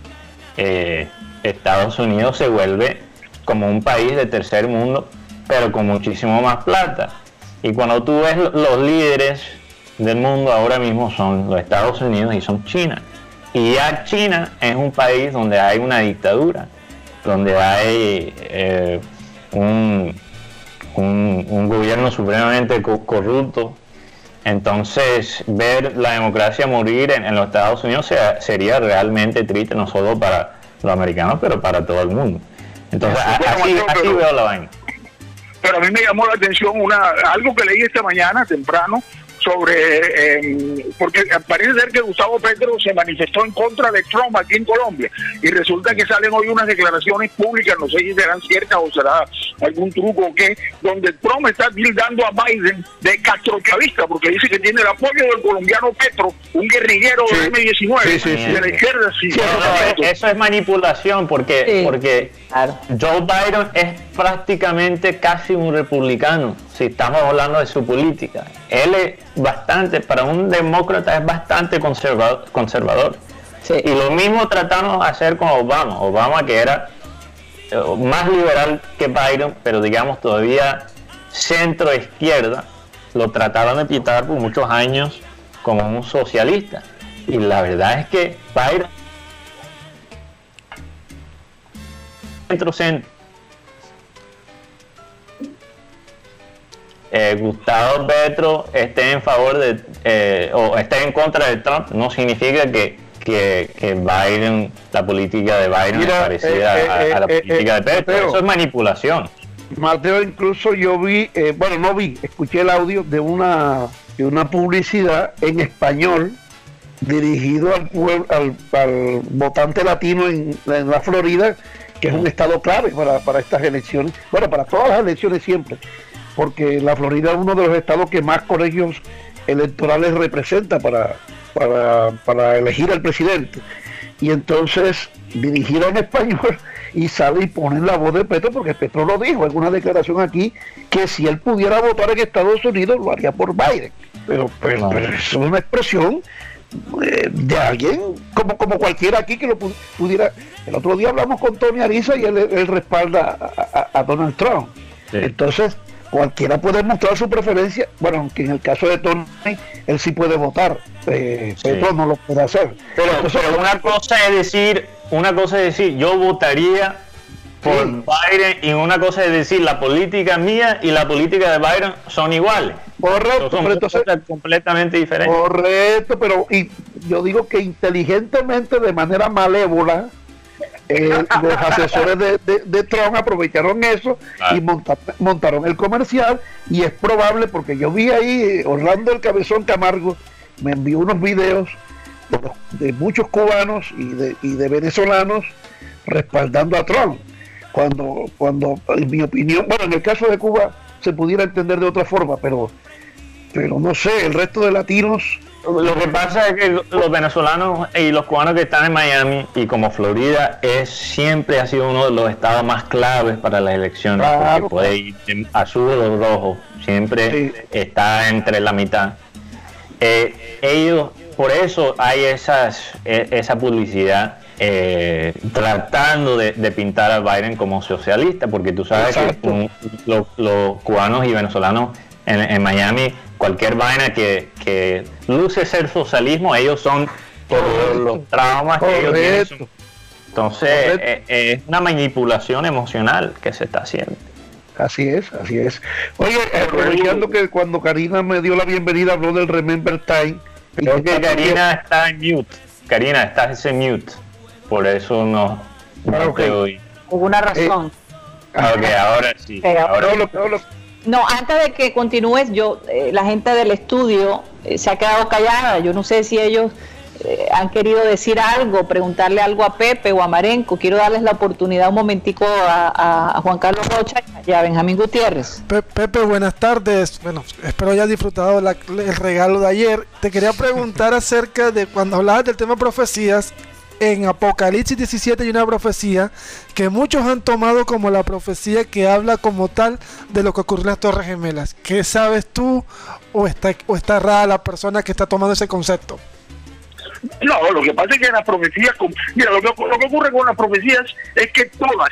eh, Estados Unidos se vuelve como un país de tercer mundo, pero con muchísimo más plata. Y cuando tú ves lo- los líderes del mundo ahora mismo son los Estados Unidos y son China. Y ya China es un país donde hay una dictadura, donde hay eh, un, un- un gobierno supremamente co- corrupto. Entonces, ver la democracia morir en, en los Estados Unidos sea- sería realmente triste, no solo para los americanos, pero para todo el mundo. Entonces, así, así veo la vaina. Pero a mí me llamó la atención una algo que leí esta mañana temprano sobre eh, porque parece ser que Gustavo Petro se manifestó en contra de Trump aquí en Colombia y resulta que salen hoy unas declaraciones públicas, no sé si serán ciertas o será algún truco o qué, donde Trump está tildando a Biden de castrochavista porque dice que tiene el apoyo del colombiano Petro, un guerrillero Sí. del M19 Sí, sí, sí. de la izquierda. Sí, No, no, eso es manipulación porque, Sí. porque. Joe Biden es prácticamente casi un republicano, si estamos hablando de su política. Él es bastante, para un demócrata es bastante conservador. conservador. Sí. Y lo mismo tratamos de hacer con Obama. Obama que era eh, más liberal que Biden, pero digamos todavía centro izquierda, lo trataron de pintar por muchos años como un socialista. Y la verdad es que Biden centro centro. Eh, Gustavo Petro esté en favor de eh, o esté en contra de Trump no significa que, que, que Biden, la política de Biden Mira, es parecida eh, a, a la eh, eh, política eh, de Petro. Mateo. Eso es manipulación. Mateo, incluso yo vi, eh, bueno, no vi, escuché el audio de una, de una publicidad en español dirigido al, pueblo, al, al votante latino en, en la Florida, que es un estado clave para, para estas elecciones, bueno, para todas las elecciones siempre, porque la Florida es uno de los estados que más colegios electorales representa para, para, para elegir al presidente. Y entonces dirigieron en español y sale y ponen la voz de Petro, porque Petro lo dijo en una declaración aquí, que si él pudiera votar en Estados Unidos lo haría por Biden. Pero, pero, es una expresión eh, de alguien como, como cualquiera aquí que lo pu- pudiera. El otro día hablamos con Tony Ariza y él, él respalda a, a- a Donald Trump. Sí. Entonces, cualquiera puede mostrar su preferencia. Bueno, aunque en el caso de Tony, él sí puede votar. Eh, Sí. Petro no lo puede hacer. Pero, Entonces, pero una cosa es decir, una cosa es decir, yo votaría por Sí. Biden y una cosa es decir, la política mía y la política de Biden son iguales. Correcto, Son pero entonces, cosas completamente diferentes. correcto, pero y yo digo que inteligentemente, de manera malévola, eh, los asesores de, de- de Trump aprovecharon eso Claro. y monta- montaron el comercial y es probable porque yo vi ahí eh, Orlando el Cabezón Camargo me envió unos videos de, de muchos cubanos y de, y de venezolanos respaldando a Trump cuando cuando en mi opinión bueno en el caso de Cuba se pudiera entender de otra forma pero pero no sé el resto de latinos Lo que pasa es que los venezolanos y los cubanos que están en Miami y como Florida es siempre ha sido uno de los estados más claves para las elecciones Claro. porque puede ir en azul o rojo, siempre Sí. está entre la mitad. Eh, ellos, por eso hay esas, e- esa publicidad eh, tratando de, de pintar a Biden como socialista, porque tú sabes Exacto. que un- los, los cubanos y venezolanos en, en Miami cualquier vaina que, que luce ser socialismo, ellos son por los traumas que ellos tienen. Entonces, eh, eh, es una manipulación emocional que se está haciendo. Así es, así es. Oye, aprovechando que cuando Karina me dio la bienvenida habló del Remember Time. Creo que Karina está en mute. Karina, estás en mute. Por eso no, no Ah, te oí. Alguna razón. Ok, ahora sí. Ok, Ahora Hablo, hablo. No, antes de que continúes, yo, eh, la gente del estudio eh, se ha quedado callada. Yo no sé si ellos eh, han querido decir algo, preguntarle algo a Pepe o a Marenco. Quiero darles la oportunidad un momentico a, Juan Carlos Rocha y a Benjamín Gutiérrez. Pe- Pepe, buenas tardes. Bueno, espero hayas disfrutado el regalo de ayer. Te quería preguntar acerca de cuando hablabas del tema profecías. En Apocalipsis 17 hay una profecía que muchos han tomado como la profecía que habla como tal de lo que ocurrió en las Torres Gemelas. ¿Qué sabes tú o está, o está errada la persona que está tomando ese concepto? No, lo que pasa es que las profecías, mira, lo que, lo que ocurre con las profecías es que todas,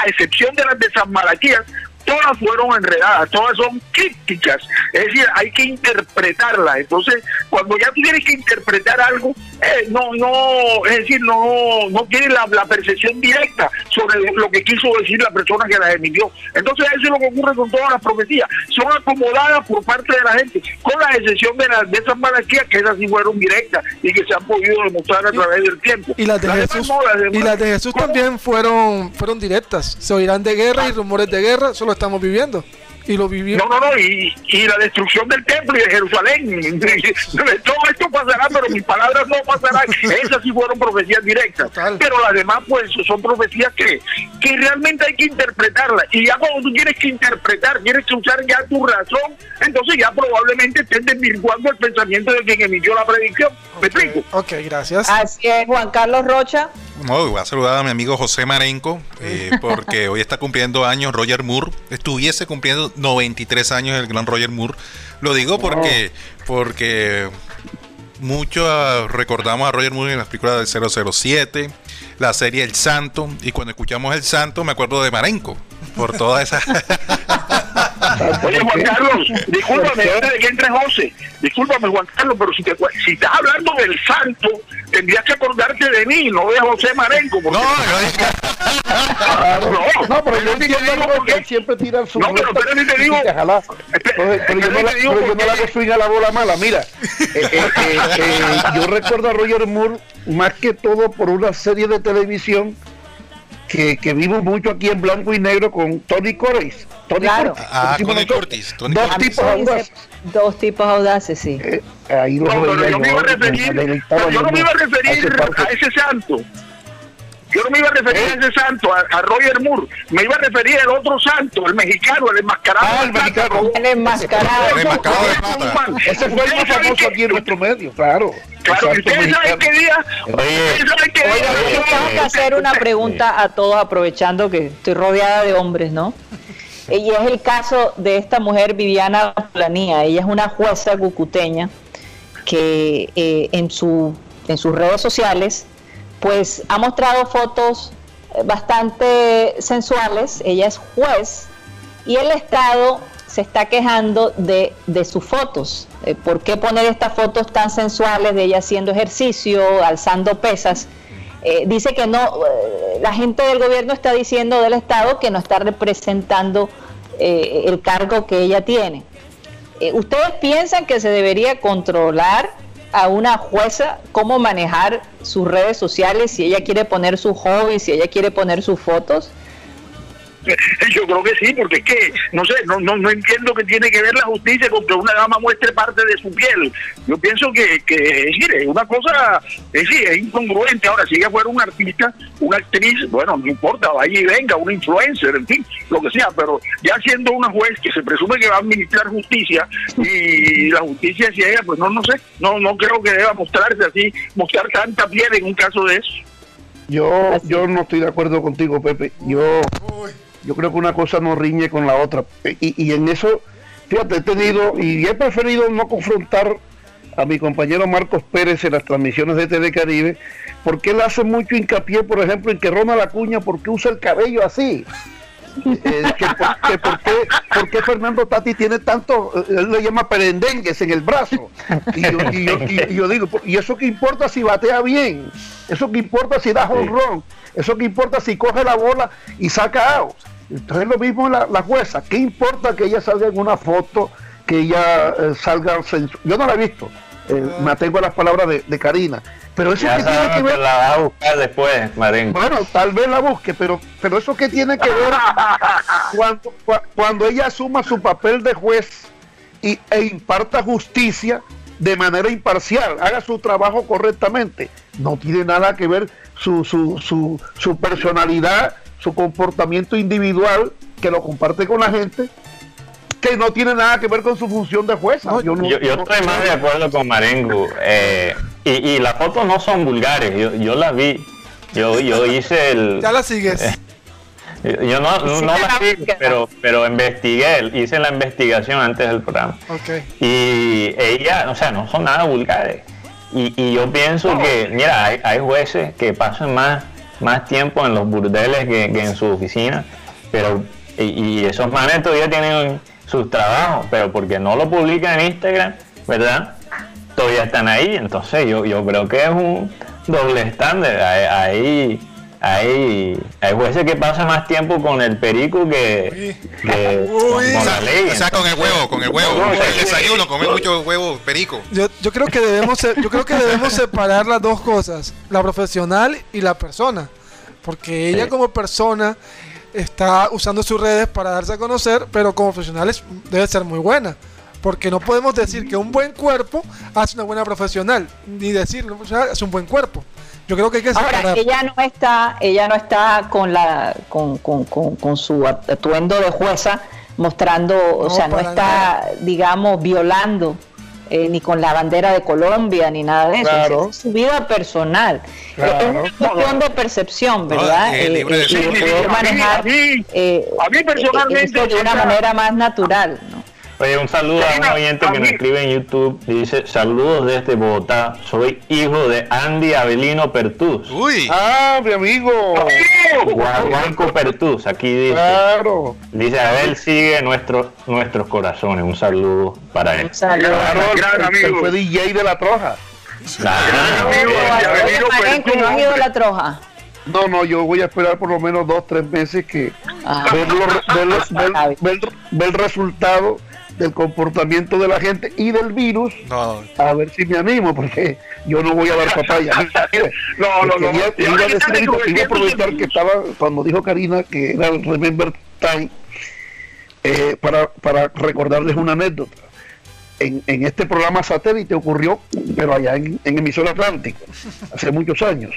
a excepción de las de San Malaquías, todas fueron enredadas, todas son crípticas, es decir, hay que interpretarlas. Entonces, cuando ya tú tienes que interpretar algo, eh, no, no, es decir, no, no tienes la, la percepción directa sobre lo que quiso decir la persona que las emitió. Entonces, eso es lo que ocurre con todas las profecías, son acomodadas por parte de la gente, con la excepción de las de esas Malaquías, que esas sí fueron directas y que se han podido demostrar a través del tiempo. Y las de Las demás Jesús, no, las demás- y las de Jesús ¿Cómo? también fueron, fueron directas. Se oirán de guerra y rumores de guerra, eso lo estamos viviendo. Y lo vivimos. No, no, no, y, y la destrucción del templo y de Jerusalén. Todo esto pasará, pero mis palabras no pasarán. Esas sí fueron profecías directas. Total. Pero las demás, pues, son profecías que, que realmente hay que interpretarlas. Y ya cuando tú tienes que interpretar, tienes que usar ya tu razón, entonces ya probablemente estés desvirtuando el pensamiento de quien emitió la predicción. ¿Me explico? Ok, gracias. Así es, Juan Carlos Rocha. No, voy a saludar a mi amigo José Marenco, eh, porque hoy está cumpliendo años Roger Moore. Estuviese cumpliendo 93 años el gran Roger Moore. Lo digo porque, porque mucho ah, recordamos a Roger Moore en las películas del 007, la serie El Santo, y cuando escuchamos El Santo me acuerdo de Marenco, por toda esa... Oye, Juan Carlos, discúlpame, antes de que entre José, discúlpame, Juan Carlos, pero si, te, si estás hablando del santo, tendrías que acordarte de mí, no de José Marenco. Porque... No, yo dije- Ah, no, No, pero yo digo algo por que qué. él siempre tira su No, pero espérate, te digo- te jala. Espera, Entonces, pero yo no, la, digo pero yo no qué. hago swing a la bola mala. Mira, eh, eh, eh, eh, yo recuerdo a Roger Moore más que todo por una serie de televisión que, que vimos mucho aquí en blanco y negro con Tony Corris. Tony Claro. Curtis. Ah, Decimos Tony nosotros. Curtis, Tony Dos Curtis. tipos audaces. Dos tipos audaces, sí. Eh, ahí los No, pero veía yo me iba a referir, yo no me iba a referir a ese santo. Yo no me iba a referir a ese santo, a, a Roger Moore. Me iba a referir al otro santo, el mexicano, el enmascarado. Ah, el del mexicano. El enmascarado. El enmascarado de plata. Ese fue el más famoso aquí en nuestro medio, claro. Claro, El ¿y ustedes saben qué día? Oye, ¿Ustedes saben qué día? yo tengo que hacer una pregunta a todos, aprovechando que estoy rodeada de hombres, ¿no? Y es el caso de esta mujer, Viviana Planía. Ella es una jueza cucuteña que eh, en, su, en sus redes sociales, pues ha mostrado fotos eh, bastante sensuales. Ella es juez y el Estado se está quejando de, de sus fotos. Eh, ¿Por qué poner estas fotos tan sensuales de ella haciendo ejercicio, alzando pesas? Eh, dice que no, la gente del gobierno está diciendo del Estado que no está representando el cargo que ella tiene. ¿Ustedes piensan que se debería controlar a una jueza cómo manejar sus redes sociales, si ella quiere poner su hobby, si ella quiere poner sus fotos? Yo creo que sí, porque es que, no sé, no, no, no entiendo que tiene que ver la justicia con que una dama muestre parte de su piel. Yo pienso que, que es decir, es una cosa, es, decir, es incongruente. Ahora, si ella fuera un artista, una actriz, bueno, no importa, vaya y venga, una influencer, en fin, lo que sea, pero ya siendo una juez que se presume que va a administrar justicia y la justicia hacia ella, pues no, no sé, no, no creo que deba mostrarse así, mostrar tanta piel en un caso de eso. Yo, yo no estoy de acuerdo contigo, Pepe. Yo, yo creo que una cosa no riñe con la otra. Y, en eso, fíjate, he tenido y he preferido no confrontar a mi compañero Marcos Pérez en las transmisiones de TV Caribe, porque él hace mucho hincapié, por ejemplo, en que Ronald Acuña, porque usa el cabello así. Eh, que, por, que por qué, por qué Fernando Tati tiene tanto, eh, él le llama perendengues en el brazo. Y yo, y yo- y- y yo digo, ¿y eso qué importa si batea bien? ¿Eso qué importa si da honrón? ¿Eso qué importa si coge la bola y saca out? Entonces lo mismo la, la jueza. ¿Qué importa que ella salga en una foto, que ella eh, salga Yo no la he visto. Eh, me atengo a las palabras de, de Karina. Pero eso Ya que tiene que ver... la vas a buscar después, Marenco. Bueno, tal vez la busque, pero, pero eso que tiene que ver cuando, cua- cuando ella asuma su papel de juez y, e imparta justicia de manera imparcial, haga su trabajo correctamente. No tiene nada que ver su, su, su, su personalidad, su comportamiento individual, que lo comparte con la gente, que no tiene nada que ver con su función de jueza. Yo no- Yo, yo estoy más de acuerdo con Marengo. eh, y, y las fotos no son vulgares, yo, yo las vi. Yo, yo hice el. Ya la sigues. Yo yo no, no, no las vi, pero, pero investigué, hice la investigación antes del programa. Ok. Y ella, o sea, no son nada vulgares. Y, y yo pienso que, mira, hay, hay jueces que pasan más, más tiempo en los burdeles que, que en su oficina, pero, y, y esos manes todavía tienen sus trabajos, pero porque no lo publican en Instagram, ¿verdad? Todavía están ahí, entonces yo, yo creo que es un doble estándar. Hay, hay, hay, jueces que pasan más tiempo con el perico que, que con, con la ley. O sea, con el huevo, con el huevo. No, no, el desayuno, comer mucho huevo perico. Yo, yo creo que debemos yo creo que debemos separar las dos cosas, la profesional y la persona, porque ella Sí. como persona está usando sus redes para darse a conocer, pero como profesional es- debe ser muy buena, porque no podemos decir que un buen cuerpo hace una buena profesional, ni decir que una profesional hace un buen cuerpo. Yo creo que hay que Ahora, separar. ella no está, ella no está con la, con, con, con, con su atuendo de jueza mostrando, o No, sea, no está, nada. digamos, violando eh, ni con la bandera de Colombia ni nada de eso. Claro. Es su vida personal. Claro. Es una cuestión de percepción, ¿verdad? es libre de y ser. de Sí, poder a mí- manejar a mí- eh, a mí personalmente, de una manera más natural, ¿no? Oye, un saludo a un oyente que nos escribe en YouTube. Dice, saludos desde Bogotá. Soy hijo de Andy Avelino Pertús. Uy, Ah, mi amigo. Guaguanco Pertús, aquí dice. Claro. Dice, Abel sigue nuestros nuestros corazones. Un saludo para él. Un saludo. Claro, gran amigo. fue DJ de la troja. Ah, venido Marenco, ¿no has ido a la troja? No, no, yo voy a esperar por lo menos dos, tres meses que Ah. ver, los- ver los- ver- ver- ver el resultado del comportamiento de la gente y del virus, no. a ver si me animo, porque yo no voy a dar papaya. No, no, no. quería- iba a decir que el iba a aprovechar que- estaba, cuando dijo Karina que era el Remember Time, eh, para, para recordarles una anécdota. En, en este programa satélite ocurrió, pero allá en, en emisora Atlántico, hace muchos años.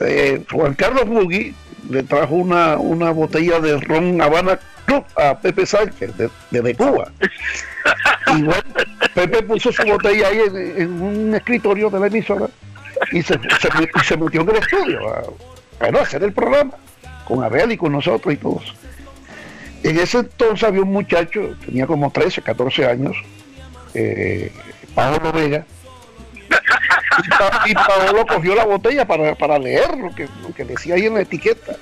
Eh, Juan Carlos Bugui le trajo una, una botella de ron Habana Club a Pepe Sánchez de- desde Cuba. Y bueno, Pepe puso su botella ahí en, un escritorio de la emisora y se, metió en el estudio a, a hacer el programa con Abel y con nosotros y todos. En ese entonces había un muchacho, tenía como 13, 14 años, eh, Pablo Vega, y, Pa- y Paolo cogió la botella para, para leer lo que, lo que decía ahí en la etiqueta.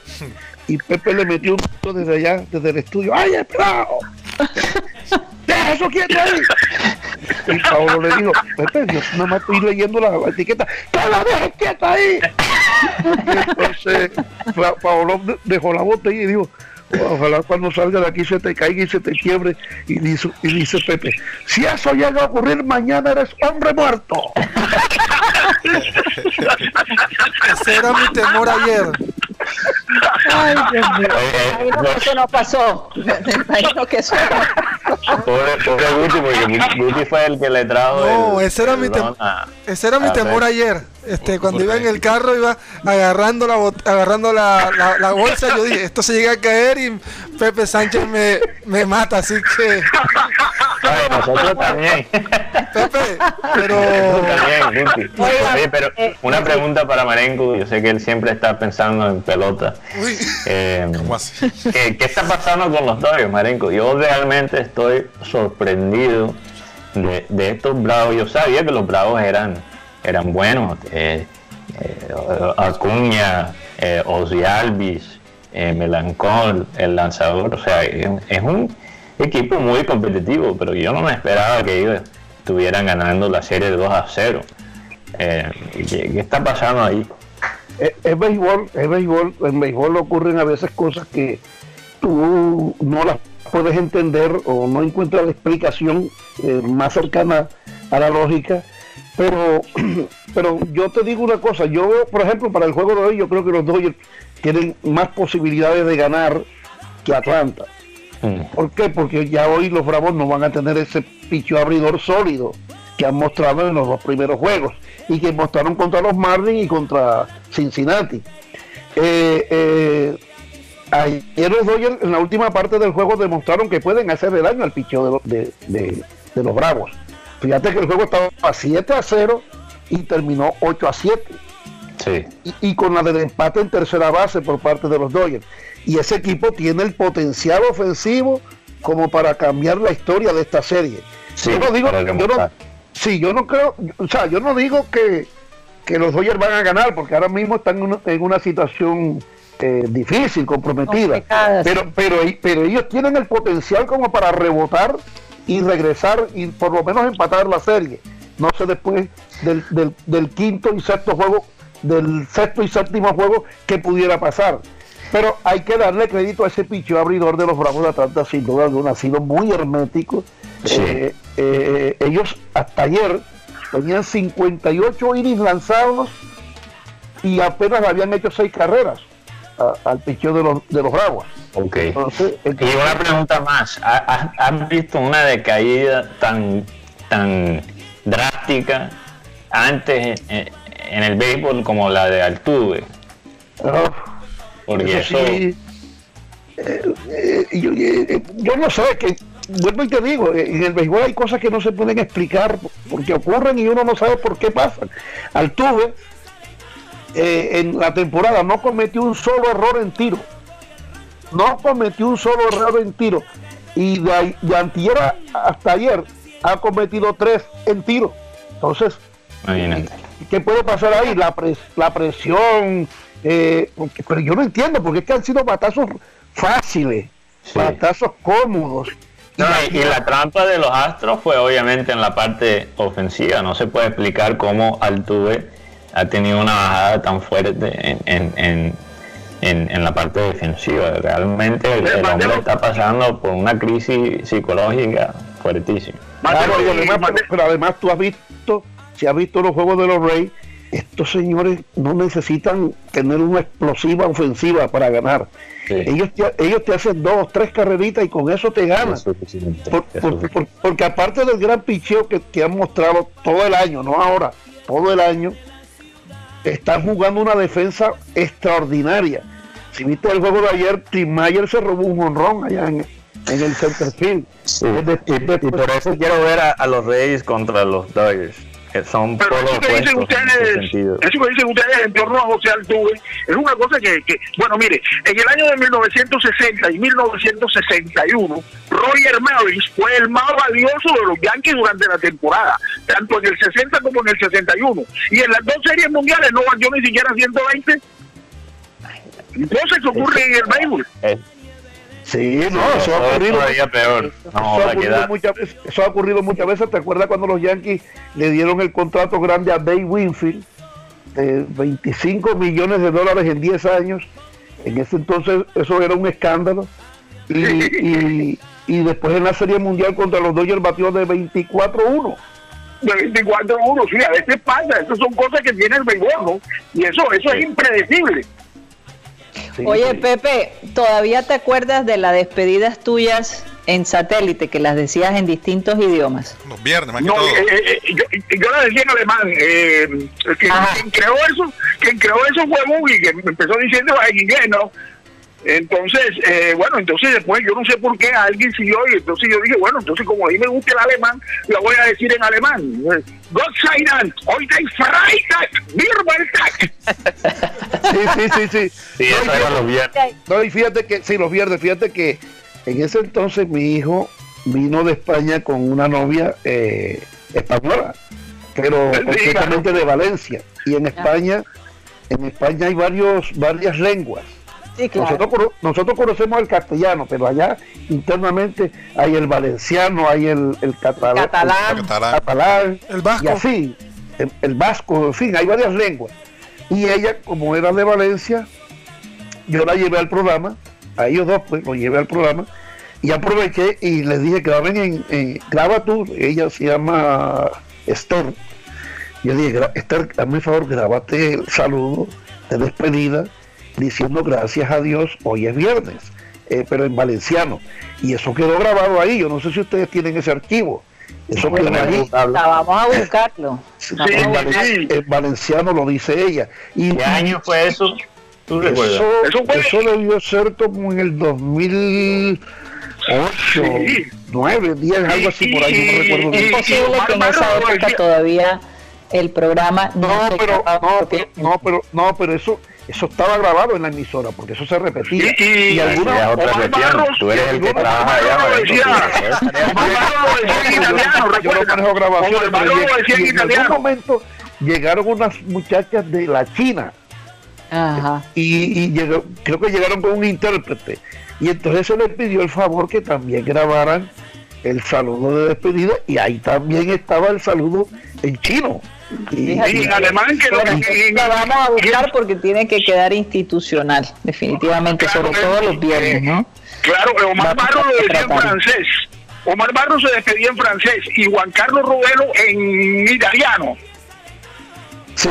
Y Pepe le metió un tiro desde allá, desde el estudio. ¡Ay, esperado! ¡Deja eso quieto ahí! Y Paolo le dijo, Pepe, yo nada más estoy leyendo la, la etiqueta. ¡Que la dejes quieta ahí! Y entonces Pa- Paolo de- dejó la botella y dijo, ojalá cuando salga de aquí se te caiga y se te quiebre. Y dice, y dice Pepe, si eso llega a ocurrir mañana eres hombre muerto. Ese era mi temor ayer. Ay, Dios mío. Me imagino que eso no pasó. Me imagino que eso no Pobre, pobre Guti, porque Guti fue el que le trajo No, el- ese era el mi ron tem- a- Ese era mi temor ayer. Este, cuando ¿Por iba en el carro, iba agarrando la bot- agarrando la, la- la bolsa. Yo dije, esto se llega a caer y Pepe Sánchez me, me mata. Así que, Ay, nosotros también. Pepe, pero También, Guti. Oye, pero eh, una pregunta para Marenco. Yo sé que él siempre está pensando en pelota. Eh, ¿cómo así? ¿qué, qué está pasando con los Dodgers, Marenco? Yo realmente estoy sorprendido de, de estos Bravos. Yo sabía que los Bravos eran, eran buenos. eh, eh, Acuña, eh, Ozzy Alvis, eh, Melancón, el lanzador, o sea, es, es un equipo muy competitivo, pero yo no me esperaba que ellos estuvieran ganando la serie de 2 a 0. Eh, ¿qué, qué está pasando ahí? Es, es béisbol, es béisbol, en béisbol ocurren a veces cosas que tú no las puedes entender o no encuentras la explicación eh, más cercana a la lógica. Pero, pero yo te digo una cosa, yo por ejemplo para el juego de hoy yo creo que los Dodgers tienen más posibilidades de ganar que Atlanta. ¿Por qué? Porque ya hoy los Bravos no van a tener ese picho abridor sólido que han mostrado en los dos primeros juegos y que mostraron contra los Marlins y contra Cincinnati. Eh, eh, ayer los Dodgers en la última parte del juego demostraron que pueden hacerle daño al picheo de, los- de- de- de los Bravos. Fíjate que el juego estaba a 7 a 0 y terminó 8 a 7 Sí. y, y con la del empate en tercera base por parte de los Dodgers. Y ese equipo tiene el potencial ofensivo como para cambiar la historia de esta serie. Sí, yo no digo, yo no. Sí, yo no creo, o sea, yo no digo que, que los Dodgers van a ganar, porque ahora mismo están en una, en una situación eh, difícil, comprometida. Pero, pero, pero ellos tienen el potencial como para rebotar y regresar y por lo menos empatar la serie. No sé después del, del, del quinto y sexto juego, del sexto y séptimo juego que pudiera pasar. Pero hay que darle crédito a ese picho abridor de los Bravos de Atlanta, sin duda alguna, ha sido muy hermético. Sí. Eh, eh, ellos hasta ayer tenían 58 innings lanzados y apenas habían hecho seis carreras a- al picheo de los, de los Bravos. Ok. Entonces, Y una pregunta más. ¿Ha- ha- ¿Has visto una decaída tan, tan drástica antes en, en el béisbol como la de Altuve? Porque Eso eso, sí, eh, eh, yo, eh, yo no sé, que vuelvo y te digo, eh, en el béisbol hay cosas que no se pueden explicar porque ocurren y uno no sabe por qué pasan. Altuve eh, en la temporada no cometió un solo error en tiro. No cometió un solo error en tiro. Y de, de antier a- hasta ayer ha cometido tres en tiro. Entonces, imagínate. ¿Qué puede pasar ahí? La, pres- la presión. eh, porque- pero yo no entiendo, porque es que han sido batazos fáciles, Sí. batazos cómodos. No, y, y la trampa de los Astros fue obviamente en la parte ofensiva. No se puede explicar cómo Altuve ha tenido una bajada tan fuerte en, en, en, en- en la parte defensiva. Realmente el, el hombre está pasando por una crisis psicológica fuertísima. Claro, pero además tú has visto, si has visto los juegos de los Reyes, estos señores no necesitan tener una explosiva ofensiva para ganar. Sí. Ellos, te, ellos te hacen dos, tres carreritas y con eso te ganan. Es suficiente, Por- es por- suficiente. por- porque aparte del gran picheo que, que han mostrado todo el año, no ahora, todo el año, están jugando una defensa extraordinaria. Si viste el juego de ayer, Tim Mayer se robó un honrón allá en, en el center field. Sí, y, por eso quiero ver a, a los Reyes contra los Dodgers, son Pero eso que dicen ustedes, eso que dicen ustedes en torno a José Altuve, es una cosa que, que, bueno, mire, en el año de 1960 y 1961, Roger Maris fue el más valioso de los Yankees durante la temporada, tanto en el 60 como en el 61. Y en las dos series mundiales no batió ni siquiera 120. Cosas que ocurren en el béisbol. Sí, no, Sí, eso ha todo ocurrido. todavía peor. Eso No, ha la ocurrido muchas veces, eso ha ocurrido muchas veces. ¿Te acuerdas cuando los Yankees le dieron el contrato grande a Dave Winfield de 25 millones de dólares en 10 años? En ese entonces eso era un escándalo. Y, y- y después en la Serie Mundial contra los Dodgers batió de 24-1. de 24 a 1, sí, a veces pasa, esas son cosas que tiene el béisbol, ¿no? Y eso, eso es impredecible. Sí, Oye, sí. Pepe, ¿todavía te acuerdas de las despedidas tuyas en satélite que las decías en distintos idiomas? Los viernes, más que No, todo. eh, eh, eh, yo, yo la decía en alemán. Eh, quien creó eso, quien creó eso fue Buggy, que me empezó diciendo en inglés, ¿no? Entonces, eh, bueno, entonces después yo no sé por qué alguien siguió y entonces yo dije, bueno, entonces como a mí me gusta el alemán, lo voy a decir en alemán. Gott sei Dank, heute ist Freitag, Tag. Sí, sí, sí, sí. Sí. No, y fíjate que, sí, los viernes, fíjate que en ese entonces mi hijo vino de España con una novia eh, española, pero Sí, concretamente de Valencia. Y en España, en España hay varios, varias lenguas. Nosotros, nosotros conocemos el castellano, pero allá internamente hay el valenciano, hay el, el catalán, catalán. El, vasco. Y así, el, vasco, en fin, hay varias lenguas. Y ella, como era de Valencia, yo la llevé al programa, a ellos dos, pues, lo llevé al programa, y aproveché y les dije, graben en, en graba tú, ella se llama Esther. Yo dije, Esther, hazme favor, grabate el saludo de despedida diciendo gracias a Dios, hoy es viernes, eh, pero en valenciano. Y eso quedó grabado ahí, yo no sé si ustedes tienen ese archivo. Eso quedó ahí. vamos a buscarlo. en, valenciano lo dice ella. Y, ¿Qué año fue eso? ¿Tú eso, eso debió ser como en el 2008, 9, 10, algo así por ahí, no recuerdo bien. Es posible que en esa época todavía el programa no, no pero no, no, pero no, pero eso eso estaba grabado en la emisora, porque eso se repetía. Y, y, y alguna otra Barros, tú eres el que trabaja allá. Yo no manejo grabaciones, pero en algún momento llegaron unas muchachas de la China. Ajá. Y, y llegó, creo que llegaron con un intérprete. Y entonces se les pidió el favor que también grabaran el saludo de despedida y ahí también estaba el saludo en chino. Y, en alemán que lo que vamos a buscar porque tiene que quedar institucional, definitivamente, sobre todo los viernes, ¿no? Claro, Omar Barro lo decía en francés. Omar Barro se despedía en francés y Juan Carlos Robelo en italiano. Sí,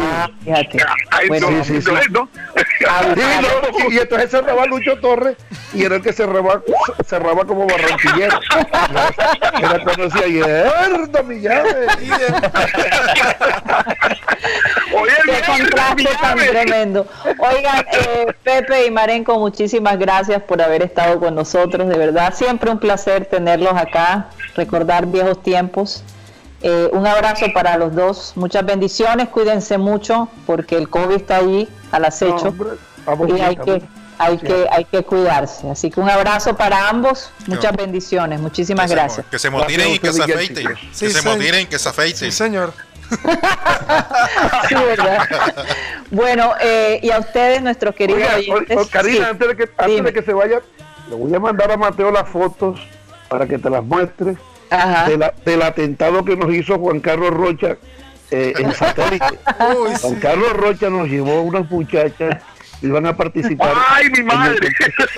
y entonces cerraba Lucho Torres y era el que cerraba, cerraba como barranquillero. Era cuando decía, ¡Yerda, mi llave! Qué contraste tan tremendo. Oigan, eh, Pepe y Marenco, muchísimas gracias por haber estado con nosotros. De verdad, siempre un placer tenerlos acá, recordar viejos tiempos. Eh, un abrazo para los dos, muchas bendiciones, cuídense mucho porque el COVID está ahí al acecho y hay que, hay, que, hay que cuidarse. Así que un abrazo para ambos, muchas bendiciones, muchísimas gracias. que se motiren y que se afeiten. que se motiren y que se afeiten. Sí, señor. sí, ¿verdad? Bueno, eh, y a ustedes, nuestros queridos oyentes. Karina, antes, de que, antes de que se vaya, le voy a mandar a Mateo las fotos para que te las muestres del atentado que nos hizo Juan Carlos Rocha eh, en satélite. Juan Carlos Rocha nos llevó unas muchachas y van a participar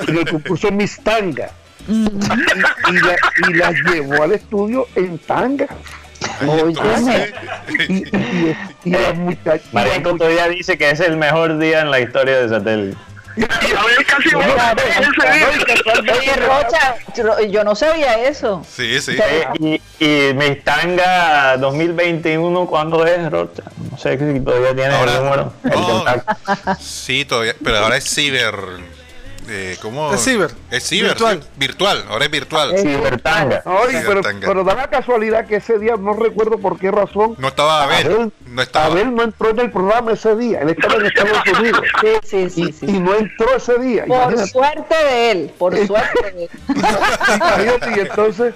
En, el, concurso Miss Tanga. y, y, las llevó al estudio en tanga. y, y, las muchachas. todavía dice que es el mejor día en la historia de satélite. Y a ver, casi Oye, Rocha, yo no sabía eso. Sí, sí. y, y mi tanga 2021, ¿cuándo es, Rocha? No sé si todavía tiene el número. El Sí, todavía, pero ahora es ciber eh, ¿cómo? Es ciber. Es ciber, virtual. virtual, ahora es virtual. Es cibertanga. pero, pero, da la casualidad que ese día, no recuerdo por qué razón. No estaba Abel. no estaba. Abel no entró en el programa ese día. Él estaba en Estados Unidos. Sí, sí, sí. Y, no entró ese día. Por suerte de él, por suerte de él. y entonces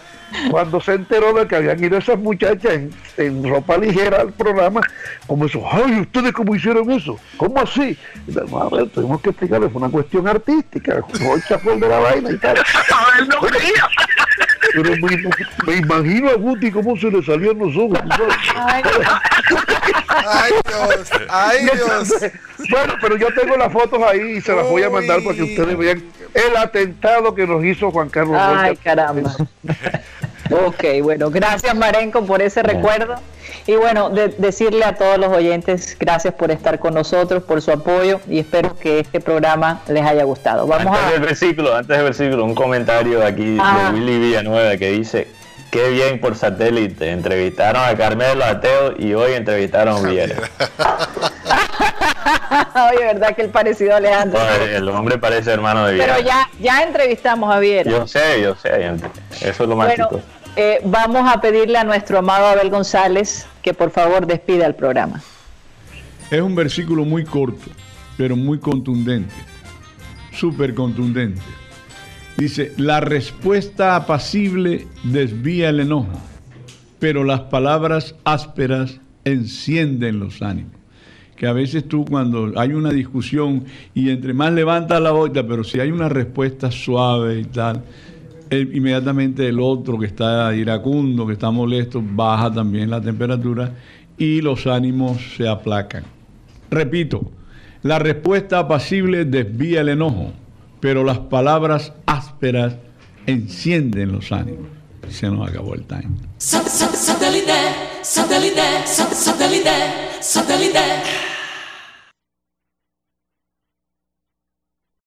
cuando se enteró de que habían ido esas muchachas en, ropa ligera al programa, como eso, ay, ¿ustedes cómo hicieron eso? ¿Cómo así? a ver, tuvimos que explicarles, fue una cuestión artística, Rocha fue de la vaina y tal. no Pero me, imagino a Guti cómo se le salían los ojos. Ay, Dios, ay Dios. bueno, pero yo tengo las fotos ahí y se las voy a mandar para que ustedes vean el atentado que nos hizo Juan Carlos Ay, caramba. ok, bueno, gracias Marenco por ese recuerdo. Y bueno, decirle a todos los oyentes, gracias por estar con nosotros, por su apoyo y espero que este programa les haya gustado. Vamos antes a... del versículo, antes del versículo, un comentario aquí de ah. Willy Villanueva que dice, qué bien por satélite, entrevistaron a Carmelo Ateo y hoy entrevistaron a Viera. Oye, ¿verdad que el parecido a Alejandro? el hombre parece hermano de Viera. Pero ya, ya entrevistamos a Viera. Yo sé, yo sé, eso es lo más bueno, eh, vamos a pedirle a nuestro amado Abel González que por favor despida el programa. Es un versículo muy corto, pero muy contundente, súper contundente. Dice, la respuesta apacible desvía el enojo, pero las palabras ásperas encienden los ánimos. que a veces tú cuando hay una discusión y entre más levantas la voz, pero si hay una respuesta suave y tal, el- inmediatamente el otro que está iracundo, que está molesto, baja también la temperatura y los ánimos se aplacan. Repito, la respuesta apacible desvía el enojo, pero las palabras ásperas encienden los ánimos. Se nos acabó el time. Satellite, satellite, satellite, satellite.